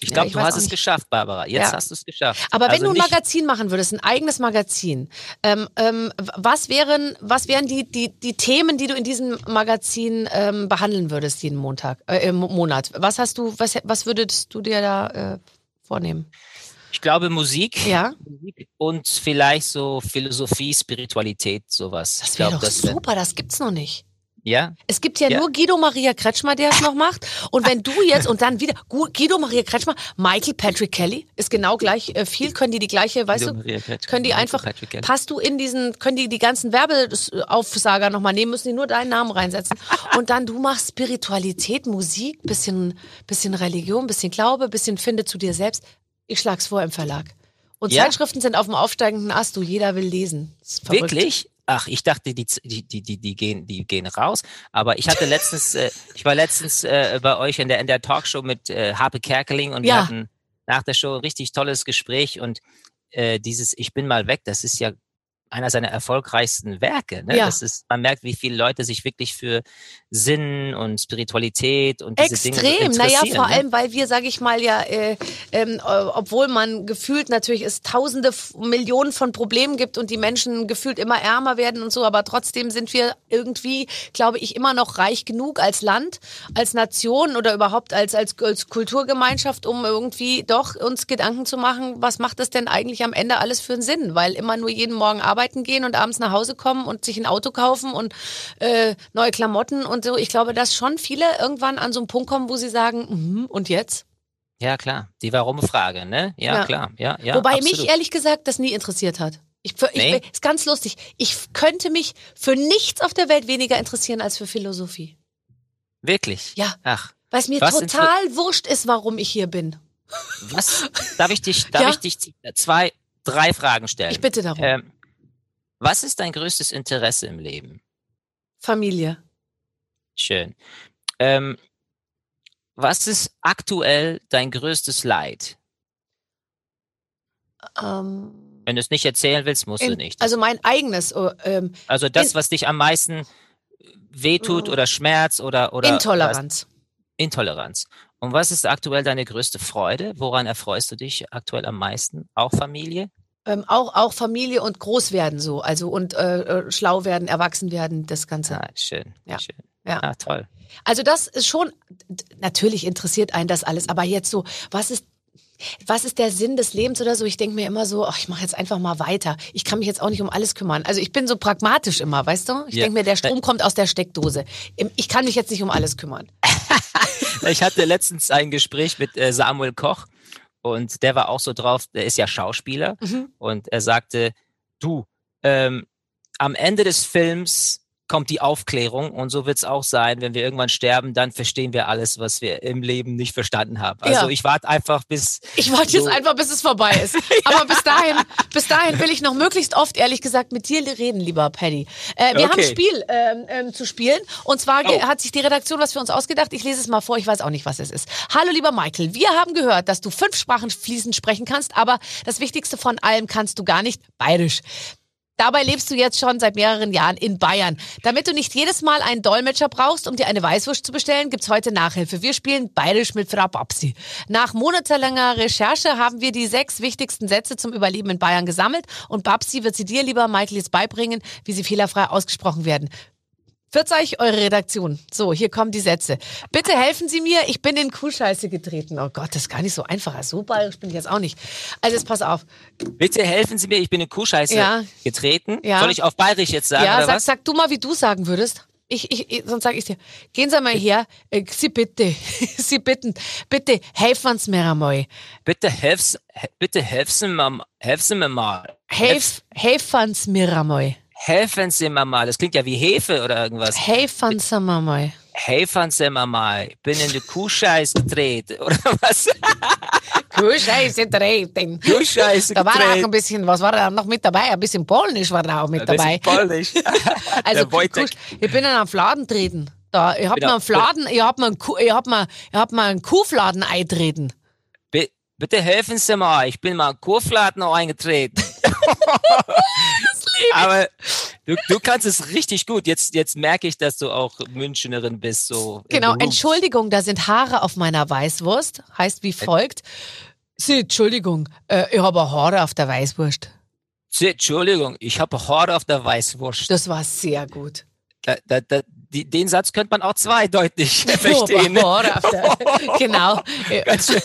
ich Ja, glaube, ich du hast es nicht. geschafft, Barbara. Jetzt Ja. hast du es geschafft. Aber wenn also du ein Magazin machen würdest, ein eigenes Magazin, ähm, ähm, was wären, was wären die, die, die Themen, die du in diesem Magazin ähm, behandeln würdest jeden Montag, äh, im Monat? Was hast du, was, was würdest du dir da äh, vornehmen? Ich glaube, Musik. Ja, Musik und vielleicht so Philosophie, Spiritualität, sowas. das wäre doch das wär- super, das gibt's noch nicht. Ja, Es gibt ja, Ja. nur Guido Maria Kretschmer, der es noch macht. Und wenn du jetzt und dann wieder Gu- Guido Maria Kretschmer, Michael Patrick Kelly ist genau gleich äh, viel, können die die gleiche, weißt Guido du, können die einfach, passt du in diesen, können die die ganzen Werbeaufsager nochmal nehmen, müssen die nur deinen Namen reinsetzen. Und dann du machst Spiritualität, Musik, bisschen, bisschen Religion, bisschen Glaube, bisschen Finde zu dir selbst. Ich schlag's vor im Verlag. Und Ja. Zeitschriften sind auf dem aufsteigenden Ast, du, jeder will lesen. Wirklich? Ach, ich dachte, die, die, die, die, gehen, die gehen raus. Aber ich hatte letztens, äh, <laughs> ich war letztens äh, bei euch in der, in der Talkshow mit äh, Harpe Kerkeling und wir Ja. hatten nach der Show ein richtig tolles Gespräch und äh, dieses Ich bin mal weg, das ist ja einer seiner erfolgreichsten Werke. Ne? Ja. Das ist, man merkt, wie viele Leute sich wirklich für Sinn und Spiritualität und diese Dinge Extrem, naja, interessieren, vor ne? allem, weil wir, sage ich mal, ja, äh, ähm, äh, obwohl man gefühlt natürlich es tausende, Millionen von Problemen gibt und die Menschen gefühlt immer ärmer werden und so, aber trotzdem sind wir irgendwie, glaube ich, immer noch reich genug als Land, als Nation oder überhaupt als, als, als Kulturgemeinschaft, um irgendwie doch uns Gedanken zu machen, was macht es denn eigentlich am Ende alles für einen Sinn? Weil immer nur jeden Morgen arbeiten gehen und abends nach Hause kommen und sich ein Auto kaufen und äh, neue Klamotten und so. Ich glaube, dass schon viele irgendwann an so einen Punkt kommen, wo sie sagen, mhm, und jetzt? Ja, klar. Die Warum-Frage, ne? Ja, Ja. klar. Ja, ja, Wobei absolut. mich ehrlich gesagt das nie interessiert hat. Ich, ich, Nee? ist ganz lustig. Ich könnte mich für nichts auf der Welt weniger interessieren als für Philosophie. Wirklich? Ja. Ach, Weil es mir Was total wurscht ist, warum ich hier bin. was? Darf ich dich, darf Ja. ich dich zwei, drei Fragen stellen? Ich bitte darum. Ähm, was ist dein größtes Interesse im Leben? Familie. Schön. Ähm, was ist aktuell dein größtes Leid? Ähm, Wenn du es nicht erzählen willst, musst du in, nicht. also mein eigenes äh, ähm, Also das, in- was dich am meisten wehtut Mm. oder Schmerz oder, oder Intoleranz. Intoleranz. Und was ist aktuell deine größte Freude? Woran erfreust du dich aktuell am meisten? Auch Familie? Ähm, auch, auch Familie und groß werden so. Also und äh, äh, schlau werden, erwachsen werden, das Ganze. Ah, schön. Ja. schön. Ja. Ah, toll. Also das ist schon, natürlich interessiert einen das alles, aber jetzt so, was ist, was ist der Sinn des Lebens oder so? Ich denke mir immer so, ach, ich mache jetzt einfach mal weiter. Ich kann mich jetzt auch nicht um alles kümmern. Also ich bin so pragmatisch immer, weißt du? Ich Ja. denke mir, der Strom kommt aus der Steckdose. Ich kann mich jetzt nicht um alles kümmern. <laughs> Ich hatte letztens ein Gespräch mit äh, Samuel Koch und der war auch so drauf, der ist ja Schauspieler Mhm. und er sagte, du, ähm, am Ende des Films kommt die Aufklärung und so wird's auch sein, wenn wir irgendwann sterben, dann verstehen wir alles, was wir im Leben nicht verstanden haben. Also Ja. ich warte einfach bis Ich warte jetzt So. einfach, bis es vorbei ist. <laughs> Aber bis dahin, bis dahin will ich noch möglichst oft, ehrlich gesagt, mit dir reden, lieber Paddy. Äh, wir haben ein Okay. Spiel ähm, ähm, zu spielen. Und zwar Oh. hat sich die Redaktion was für uns ausgedacht. Ich lese es mal vor, ich weiß auch nicht, was es ist. Hallo, lieber Michael. Wir haben gehört, dass du fünf Sprachen fließend sprechen kannst, aber das Wichtigste von allem kannst du gar nicht. Bayerisch. Dabei lebst du jetzt schon seit mehreren Jahren in Bayern. Damit du nicht jedes Mal einen Dolmetscher brauchst, um dir eine Weißwurst zu bestellen, gibt's heute Nachhilfe. Wir spielen bayerisch mit Frau Babsi. Nach monatelanger Recherche haben wir die sechs wichtigsten Sätze zum Überleben in Bayern gesammelt und Babsi wird sie dir, lieber Michael, jetzt beibringen, wie sie fehlerfrei ausgesprochen werden. Euch eure Redaktion. So, hier kommen die Sätze. Bitte helfen Sie mir, ich bin in Kuhscheiße getreten. Oh Gott, das ist gar nicht so einfach. So bayerisch bin ich jetzt auch nicht. Also jetzt pass auf. Bitte helfen Sie mir, ich bin in Kuhscheiße Ja. getreten. Ja. Soll ich auf Bayerisch jetzt sagen, ja, oder sag, was? sag du mal, wie du sagen würdest. Ich, ich, ich sonst sag ich dir. Gehen Sie mal her. Äh, Sie bitte. <laughs> Sie bitten. Bitte helfen Sie mir einmal. Bitte helf's, he- bitte helfen mir, helfen mir mal. Helf, helfen Sie mir einmal. Helfen Sie mir mal. Das klingt ja wie Hefe oder irgendwas. Helfen Sie mir mal. Helfen Sie mir mal. Ich bin in die Kuhscheiße getreten, <laughs> oder was? Kuhscheiße treten. Kuhscheiße Da war auch ein bisschen, was war da noch mit dabei? Ein bisschen Polnisch war da auch mit dabei. Das ist Polnisch. <laughs> Also. Kuh- ich bin in einen Fladen treten. Da, ich hab mir einen Fladen, ich hab mir einen, Kuh, ich hab mir, ich hab mir einen Kuhfladen eintreten. Bi- Bitte helfen Sie mal, ich bin mal Kurfladen eingetreten. <laughs> Aber du, du kannst es richtig gut. Jetzt, jetzt merke ich, dass du auch Münchnerin bist. So Genau. Entschuldigung, da sind Haare auf meiner Weißwurst. Heißt wie folgt. Sie, Entschuldigung, äh, ich habe Haare auf der Weißwurst. Sie, Entschuldigung, ich habe Haare auf der Weißwurst. Das war sehr gut. Da, da, da, die, den Satz könnte man auch zweideutig <laughs> verstehen. auf der, <laughs> genau. Ganz schön,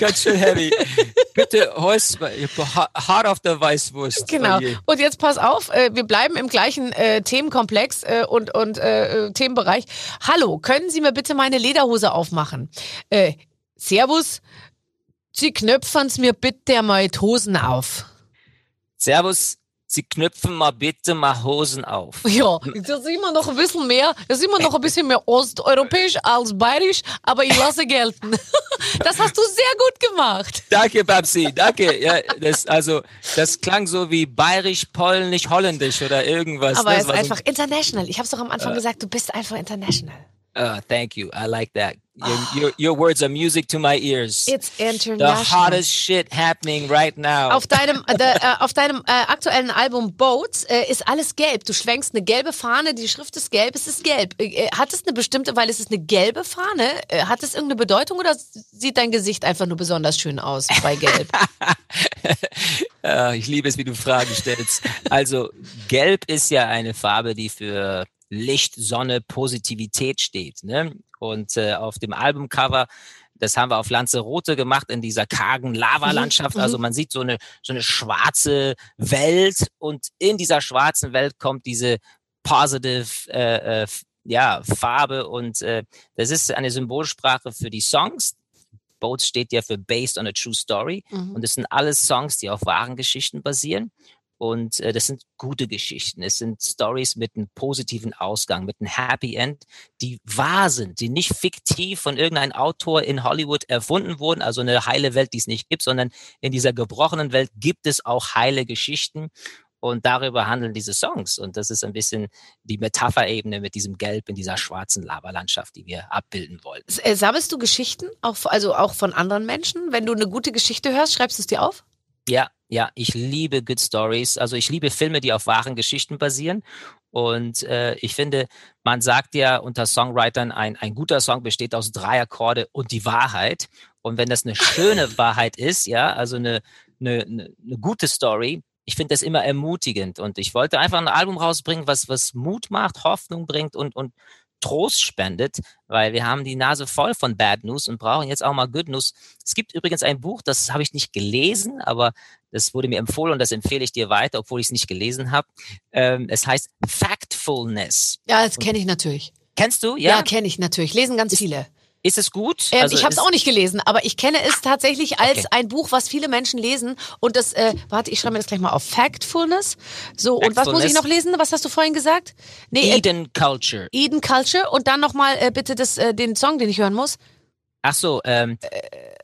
ganz schön heavy. Bitte, Holz, ich habe Ha- Haare auf der Weißwurst. Genau. Oh. Und jetzt pass auf, äh, wir bleiben im gleichen äh, Themenkomplex äh, und, und äh, äh, Themenbereich. Hallo, können Sie mir bitte meine Lederhose aufmachen? Äh, servus, Sie knöpfen's mir bitte mal die Hosen auf. Servus, Sie knüpfen mal bitte mal Hosen auf. Ja, das ist immer noch ein bisschen mehr, das ist immer noch ein bisschen mehr osteuropäisch als bayerisch, aber ich lasse gelten. <laughs> Das hast du sehr gut gemacht. Danke, Babsi, danke. Ja, das, also, das klang so wie bayerisch, polnisch, holländisch oder irgendwas. Aber ne? es ist so- einfach international. Ich habe es doch am Anfang gesagt, du bist einfach international. Uh, thank you. I like that. Your, <sighs> your, your words are music to my ears. It's The international. hottest shit happening right now. Auf deinem, äh, de- äh, auf deinem äh, aktuellen Album Boats äh, ist alles gelb. Du schwenkst eine gelbe Fahne, die Schrift ist gelb, es ist gelb. Äh, äh, hat es eine bestimmte, weil es ist eine gelbe Fahne, hat es irgendeine Bedeutung oder sieht dein Gesicht einfach nur besonders schön aus bei gelb? Äh, <laughs> ich liebe es, wie du Fragen stellst. Also, gelb ist ja eine Farbe, die für Licht, Sonne, Positivität steht. Ne? Und äh, auf dem Albumcover, das haben wir auf Lanzarote gemacht, in dieser kargen Lavalandschaft. Mhm, Also man sieht so eine, so eine schwarze Welt und in dieser schwarzen Welt kommt diese positive äh, äh, ja, Farbe und äh, das ist eine Symbolsprache für die Songs. Boats steht ja für Based on a True Story. Mhm. Und es sind alles Songs, die auf wahren Geschichten basieren. Und äh, das sind gute Geschichten. Es sind Stories mit einem positiven Ausgang, mit einem Happy End, die wahr sind, die nicht fiktiv von irgendeinem Autor in Hollywood erfunden wurden, also eine heile Welt, die es nicht gibt, sondern in dieser gebrochenen Welt gibt es auch heile Geschichten. Und darüber handeln diese Songs. Und das ist ein bisschen die Metapherebene mit diesem Gelb in dieser schwarzen Lavalandschaft, die wir abbilden wollen. Äh, Sammelst du Geschichten, auch, also auch von anderen Menschen? Wenn du eine gute Geschichte hörst, schreibst du es dir auf? Ja, ja, ich liebe Good Stories. Also ich liebe Filme, die auf wahren Geschichten basieren. Und äh, ich finde, man sagt ja unter Songwritern, ein, ein guter Song besteht aus drei Akkorde und die Wahrheit. Und wenn das eine <laughs> schöne Wahrheit ist, ja, also eine, eine, eine, eine gute Story, ich finde das immer ermutigend. Und ich wollte einfach ein Album rausbringen, was, was Mut macht, Hoffnung bringt und, und Trost spendet, weil wir haben die Nase voll von Bad News und brauchen jetzt auch mal Good News. Es gibt übrigens ein Buch, das habe ich nicht gelesen, aber das wurde mir empfohlen und das empfehle ich dir weiter, obwohl ich es nicht gelesen habe. Ähm, es heißt Factfulness. Ja, das kenne ich natürlich. Kennst du? Ja, Ja. kenne ich natürlich. Lesen ganz viele. Ist es gut? Ähm, Also ich habe es auch nicht gelesen, aber ich kenne es tatsächlich als Okay. ein Buch, was viele Menschen lesen. Und das, äh, warte, ich schreibe mir das gleich mal auf. Factfulness. So, und was muss ich Factfulness. noch lesen? Was hast du vorhin gesagt? Nee, äh, Eden Culture. Eden Culture. Und dann nochmal äh, bitte das, äh, den Song, den ich hören muss. Ach so, ähm,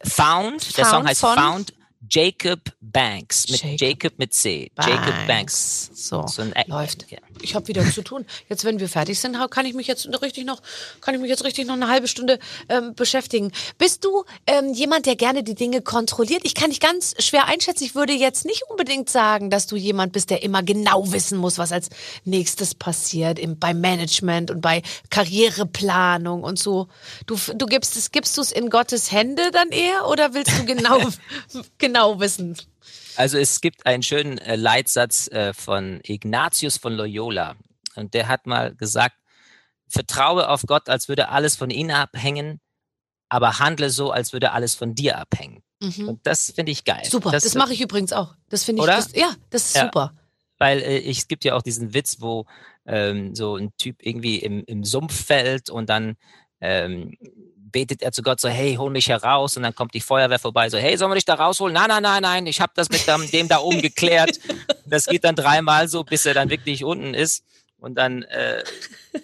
Found. Der Found Song heißt Found Jacob Banks. Mit Jacob Jacob, mit C. Jacob Banks. So, So läuft. Ja. Ich habe wieder zu tun. Jetzt, wenn wir fertig sind, kann ich mich jetzt richtig noch, kann ich mich jetzt richtig noch eine halbe Stunde ähm, beschäftigen. Bist du ähm, jemand, der gerne die Dinge kontrolliert? Ich kann dich ganz schwer einschätzen. Ich würde jetzt nicht unbedingt sagen, dass du jemand bist, der immer genau wissen muss, was als nächstes passiert im, beim Management und bei Karriereplanung und so. Du, du gibst es, gibst du es in Gottes Hände dann eher oder willst du genau, <laughs> genau wissen? Also es gibt einen schönen äh, Leitsatz äh, von Ignatius von Loyola. Und der hat mal gesagt, vertraue auf Gott, als würde alles von ihm abhängen, aber handle so, als würde alles von dir abhängen. Und das finde ich geil. Mhm. Super, das, mache ich übrigens auch. Das finde ich, das, ja, das ist Ja. super. Weil äh, ich, es gibt ja auch diesen Witz, wo ähm, so ein Typ irgendwie im, im Sumpf fällt und dann ähm, betet er zu Gott so, hey, hol mich heraus. Und dann kommt die Feuerwehr vorbei, so, hey, sollen wir dich da rausholen? Nein, nein, nein, nein, ich habe das mit dem, dem da oben geklärt. Das geht dann dreimal so, bis er dann wirklich unten ist. Und dann äh,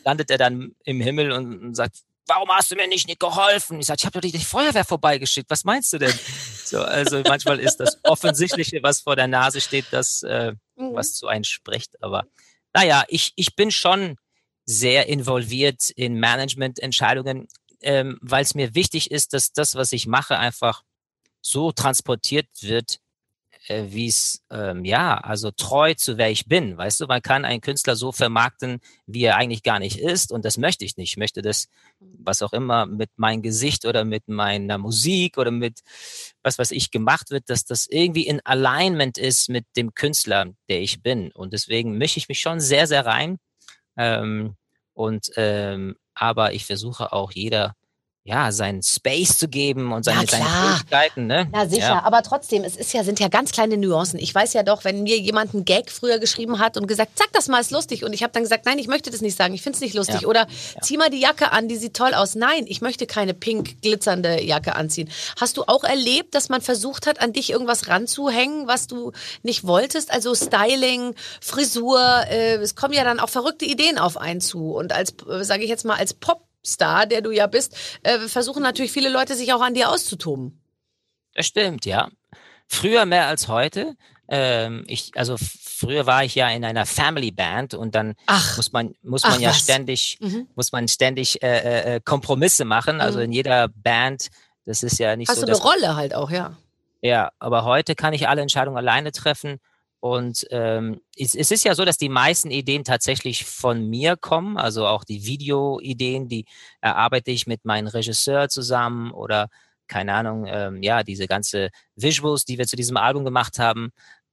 landet er dann im Himmel und, und sagt, warum hast du mir nicht, nicht geholfen? Ich sage, ich habe doch die, die Feuerwehr vorbeigeschickt. Was meinst du denn? So, also manchmal ist das Offensichtliche, was vor der Nase steht, das, äh, was zu einem spricht. Aber naja, ich, ich bin schon sehr involviert in Managemententscheidungen, ähm, weil es mir wichtig ist, dass das, was ich mache, einfach so transportiert wird, äh, wie es, ähm, ja, also treu zu wer ich bin. Weißt du, man kann einen Künstler so vermarkten, wie er eigentlich gar nicht ist und das möchte ich nicht. Ich möchte das, was auch immer, mit meinem Gesicht oder mit meiner Musik oder mit was, was ich gemacht wird, dass das irgendwie in Alignment ist mit dem Künstler, der ich bin. Und deswegen mische ich mich schon sehr, sehr rein. Ähm, und ähm, aber ich versuche auch jeder ja seinen Space zu geben und seine, Ja, seine. Fähigkeiten. Ne? Na sicher, Ja. aber trotzdem, es ist ja, sind ja ganz kleine Nuancen. Ich weiß ja doch, wenn mir jemand einen Gag früher geschrieben hat und gesagt, sag das mal, ist lustig. Und ich habe dann gesagt, nein, ich möchte das nicht sagen, ich finde es nicht lustig. Ja. Oder zieh mal die Jacke an, die sieht toll aus. Nein, ich möchte keine pink glitzernde Jacke anziehen. Hast du auch erlebt, dass man versucht hat, an dich irgendwas ranzuhängen, was du nicht wolltest? Also Styling, Frisur, äh, es kommen ja dann auch verrückte Ideen auf einen zu. Und als, äh, sage ich jetzt mal, als Popstar, der du ja bist, äh, versuchen natürlich viele Leute sich auch an dir auszutoben. Das stimmt, ja. Früher mehr als heute. Ähm, ich, also früher war ich ja in einer Family Band und dann Ach. muss man muss Ach, man ja was. ständig Mhm. muss man ständig äh, äh, Kompromisse machen. Also Mhm. in jeder Band. Das ist ja nicht Hast so. du eine Rolle halt auch, ja. Ja, aber heute kann ich alle Entscheidungen alleine treffen. Und ähm, es, es ist ja so, dass die meisten Ideen tatsächlich von mir kommen. Also auch die Videoideen, die erarbeite ich mit meinem Regisseur zusammen oder keine Ahnung, ähm, ja, diese ganze Visuals, die wir zu diesem Album gemacht haben,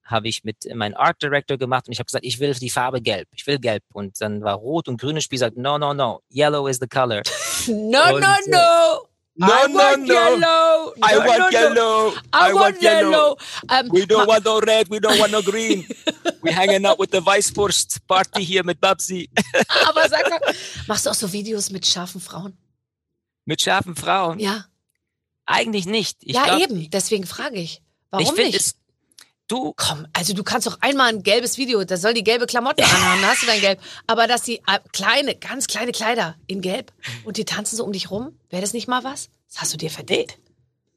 habe ich mit meinem Art Director gemacht und ich habe gesagt, ich will die Farbe gelb, ich will gelb. Und dann war rot und grün und Spiel sagt, no, no, no, yellow is the color. <laughs> No, Und, no, äh, no. No, I no, want no. yellow. I No, want no, no. yellow. I, want yellow. Ähm, We don't want no red, we don't want no green. <laughs> We're hanging out with the Weißwurst Party hier mit Babsi. <laughs> aber sag mal, <laughs> machst du auch so Videos mit scharfen Frauen? Mit scharfen Frauen? Ja. Eigentlich nicht. Ich ja, glaub, eben. Deswegen frage ich. Warum ich finde nicht? es, du, Komm, also du kannst doch einmal ein gelbes Video, da soll die gelbe Klamotten anhaben, da hast du dein Gelb. Aber dass die äh, kleine, ganz kleine Kleider in Gelb und die tanzen so um dich rum, wäre das nicht mal was? Das hast du dir verdient.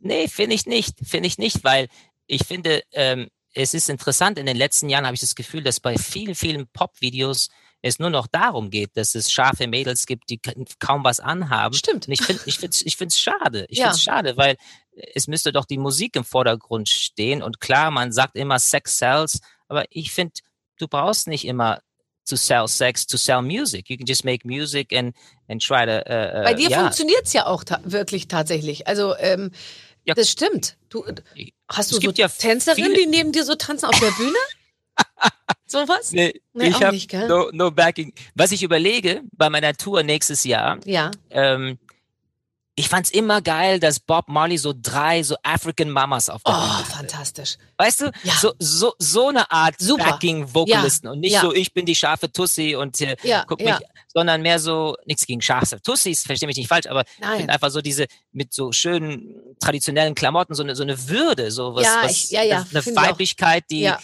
nee, finde ich nicht. Finde ich nicht, weil ich finde, ähm, es ist interessant, in den letzten Jahren habe ich das Gefühl, dass bei vielen, vielen Pop-Videos es nur noch darum geht, dass es scharfe Mädels gibt, die ka- kaum was anhaben. Stimmt. Und ich finde ich find's, ich find's schade. Ich Ja. finde es schade, weil es müsste doch die Musik im Vordergrund stehen. Und klar, man sagt immer Sex sells, aber ich finde, du brauchst nicht immer to sell sex, to sell music. You can just make music and, and try to. Äh, Bei dir ja. funktioniert's ja auch ta wirklich tatsächlich. Also, ähm, Ja. das stimmt. Du, hast du Es so ja Tänzerinnen, die neben dir so tanzen auf der Bühne? <laughs> so was? Nee, Nee, ich auch habe no, no backing. Was ich überlege bei meiner Tour nächstes Jahr, Ja. ähm, ich fand's immer geil, dass Bob Marley so drei so African Mamas auf der Oh, hatte. fantastisch. Weißt du, Ja. so, so, so eine Art Super. Backing-Vocalisten und nicht Ja. so, ich bin die scharfe Tussi und äh, Ja, guck ja. mich, sondern mehr so, nichts gegen scharfe Tussis, versteh mich nicht falsch, aber ich Nein. finde einfach so diese mit so schönen traditionellen Klamotten, so eine, so eine Würde, so was, Ja, was ich- ja, ja, eine ich auch. Weiblichkeit, die, Ja.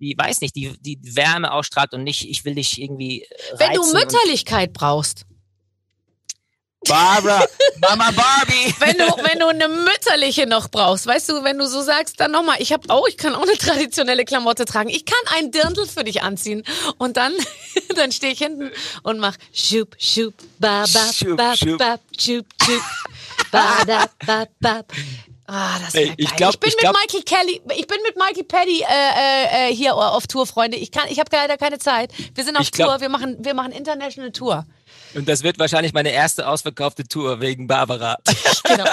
die weiß nicht, die, die Wärme ausstrahlt und nicht, ich will dich irgendwie Wenn du Mütterlichkeit brauchst, Barbara, Mama Barbie. Wenn du, wenn du eine mütterliche noch brauchst, weißt du, wenn du so sagst, dann nochmal, ich habe auch, ich kann auch eine traditionelle Klamotte tragen. Ich kann ein Dirndl für dich anziehen. Und dann, <laughs> dann stehe ich hinten und mach schup, schup, ba, ba, ba, ba, schup, schup, ba, da, ba, ba. Ah, das Ey, geil. ich glaub- bin ich mit glaub- Michael Kelly, ich bin mit Michael Petty äh, äh, äh, hier auf Tour, Freunde. Ich kann, ich habe leider keine Zeit. Wir sind auf Ich glaub- Tour, wir machen, wir machen International Tour. Und das wird wahrscheinlich meine erste ausverkaufte Tour wegen Barbara. <laughs> Genau.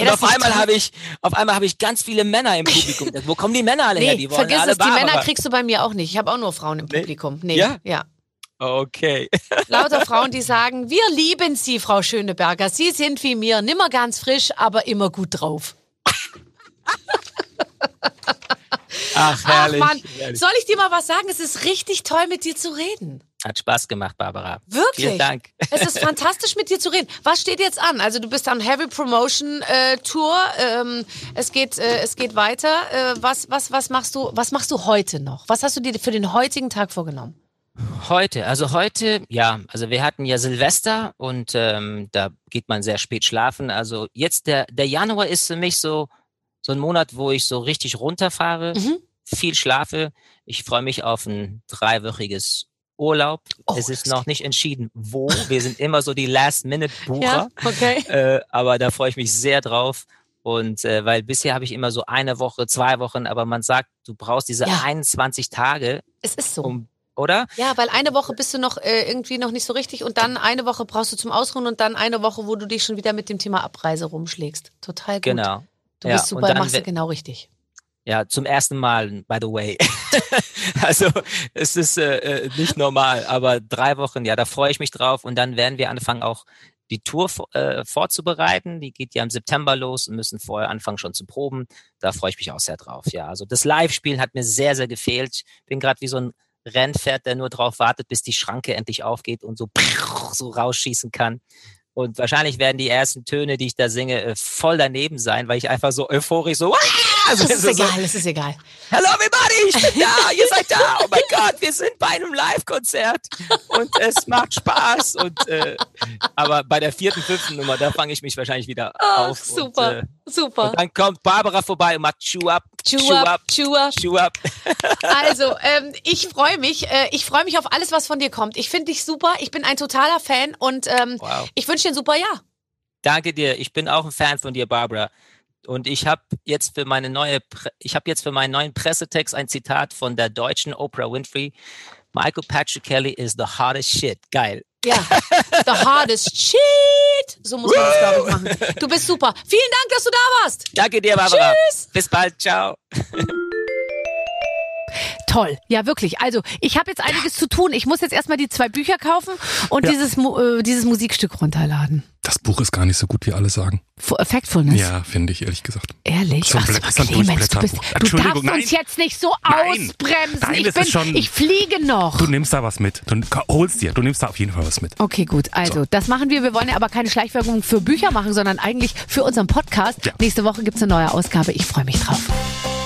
Und auf einmal habe ich, auf einmal habe ich ganz viele Männer im Publikum. <laughs> Wo kommen die Männer alle her? Nee, Die wollen vergiss alle es, die Barbara. Männer kriegst du bei mir auch nicht. Ich habe auch nur Frauen im Publikum. Nee, Ja? ja. Okay. <laughs> Lauter Frauen, die sagen, wir lieben Sie, Frau Schöneberger. Sie sind wie mir, nimmer ganz frisch, aber immer gut drauf. Ach, Ach herrlich. Mann, herrlich. soll ich dir mal was sagen? Es ist richtig toll, mit dir zu reden. Hat Spaß gemacht, Barbara. Wirklich? Vielen Dank. Es ist fantastisch, mit dir zu reden. Was steht jetzt an? Also du bist am Heavy Promotion äh, Tour. Ähm, es geht, äh, es geht weiter. Äh, was, was, was machst du? Was machst du heute noch? Was hast du dir für den heutigen Tag vorgenommen? Heute, also heute, ja, also wir hatten ja Silvester und ähm, da geht man sehr spät schlafen. Also jetzt der, der Januar ist für mich so, so ein Monat, wo ich so richtig runterfahre, Mhm. viel schlafe. Ich freue mich auf ein dreiwöchiges Urlaub. Oh, es ist noch nicht entschieden, wo. Wir sind immer so die Last-Minute-Bucher. <laughs> Ja, okay. Äh, aber da freue ich mich sehr drauf. Und äh, weil bisher habe ich immer so eine Woche, zwei Wochen, aber man sagt, du brauchst diese Ja. 21 Tage, Es ist so. um, oder? Ja, weil eine Woche bist du noch äh, irgendwie noch nicht so richtig und dann eine Woche brauchst du zum Ausruhen und dann eine Woche, wo du dich schon wieder mit dem Thema Abreise rumschlägst. Total gut. Genau. Du Ja, bist super, dann machst du genau richtig. Ja, zum ersten Mal, by the way. <laughs> <laughs> also es ist äh, äh, nicht normal, aber drei Wochen, ja, da freue ich mich drauf. Und dann werden wir anfangen, auch die Tour äh, vorzubereiten. Die geht ja im September los und müssen vorher anfangen schon zu proben. Da freue ich mich auch sehr drauf. Ja, also das Live-Spielen hat mir sehr, sehr gefehlt. Bin gerade wie so ein Rennpferd, der nur drauf wartet, bis die Schranke endlich aufgeht und so, so rausschießen kann. Und wahrscheinlich werden die ersten Töne, die ich da singe, äh, voll daneben sein, weil ich einfach so euphorisch so, <laughs> also, Es ist so, so egal, es ist egal. Hello everybody, ich bin da, ihr seid da, oh mein Gott, wir sind bei einem Live-Konzert und es macht Spaß. Und äh, aber bei der vierten, fünften Nummer, da fange ich mich wahrscheinlich wieder Ach, auf. super, Und, äh, super. und dann kommt Barbara vorbei und macht Chew up, Chew up, chew up. Chew up. Also, ähm, ich freue mich. Äh, ich freue mich auf alles, was von dir kommt. Ich finde dich super. Ich bin ein totaler Fan und ähm, Wow. ich wünsche dir ein super Jahr. Danke dir, ich bin auch ein Fan von dir, Barbara. Und ich habe jetzt für meine neue, ich habe jetzt für meinen neuen Pressetext ein Zitat von der deutschen Oprah Winfrey. Michael Patrick Kelly is the hottest shit. Geil. Ja, the hardest shit. So muss man das, glaube ich, machen. Du bist super. Vielen Dank, dass du da warst. Danke dir, Barbara. Tschüss. Bis bald. Ciao. <laughs> Toll, ja wirklich. Also ich habe jetzt einiges zu tun. Ich muss jetzt erstmal die zwei Bücher kaufen und Ja. dieses, äh, dieses Musikstück runterladen. Das Buch ist gar nicht so gut, wie alle sagen. F Factfulness. Ja, finde ich, ehrlich gesagt. Ehrlich? So Ach so, so Clemens, du, bist, du darfst uns nein. jetzt nicht so Nein. ausbremsen. Nein, ich, bin, schon- ich fliege noch. Du nimmst da was mit. Du holst dir. Du nimmst da auf jeden Fall was mit. Okay, gut. Also, das machen wir. Wir wollen ja aber keine Schleichwerbung für Bücher machen, sondern eigentlich für unseren Podcast. Ja. Nächste Woche gibt's eine neue Ausgabe. Ich freue mich drauf.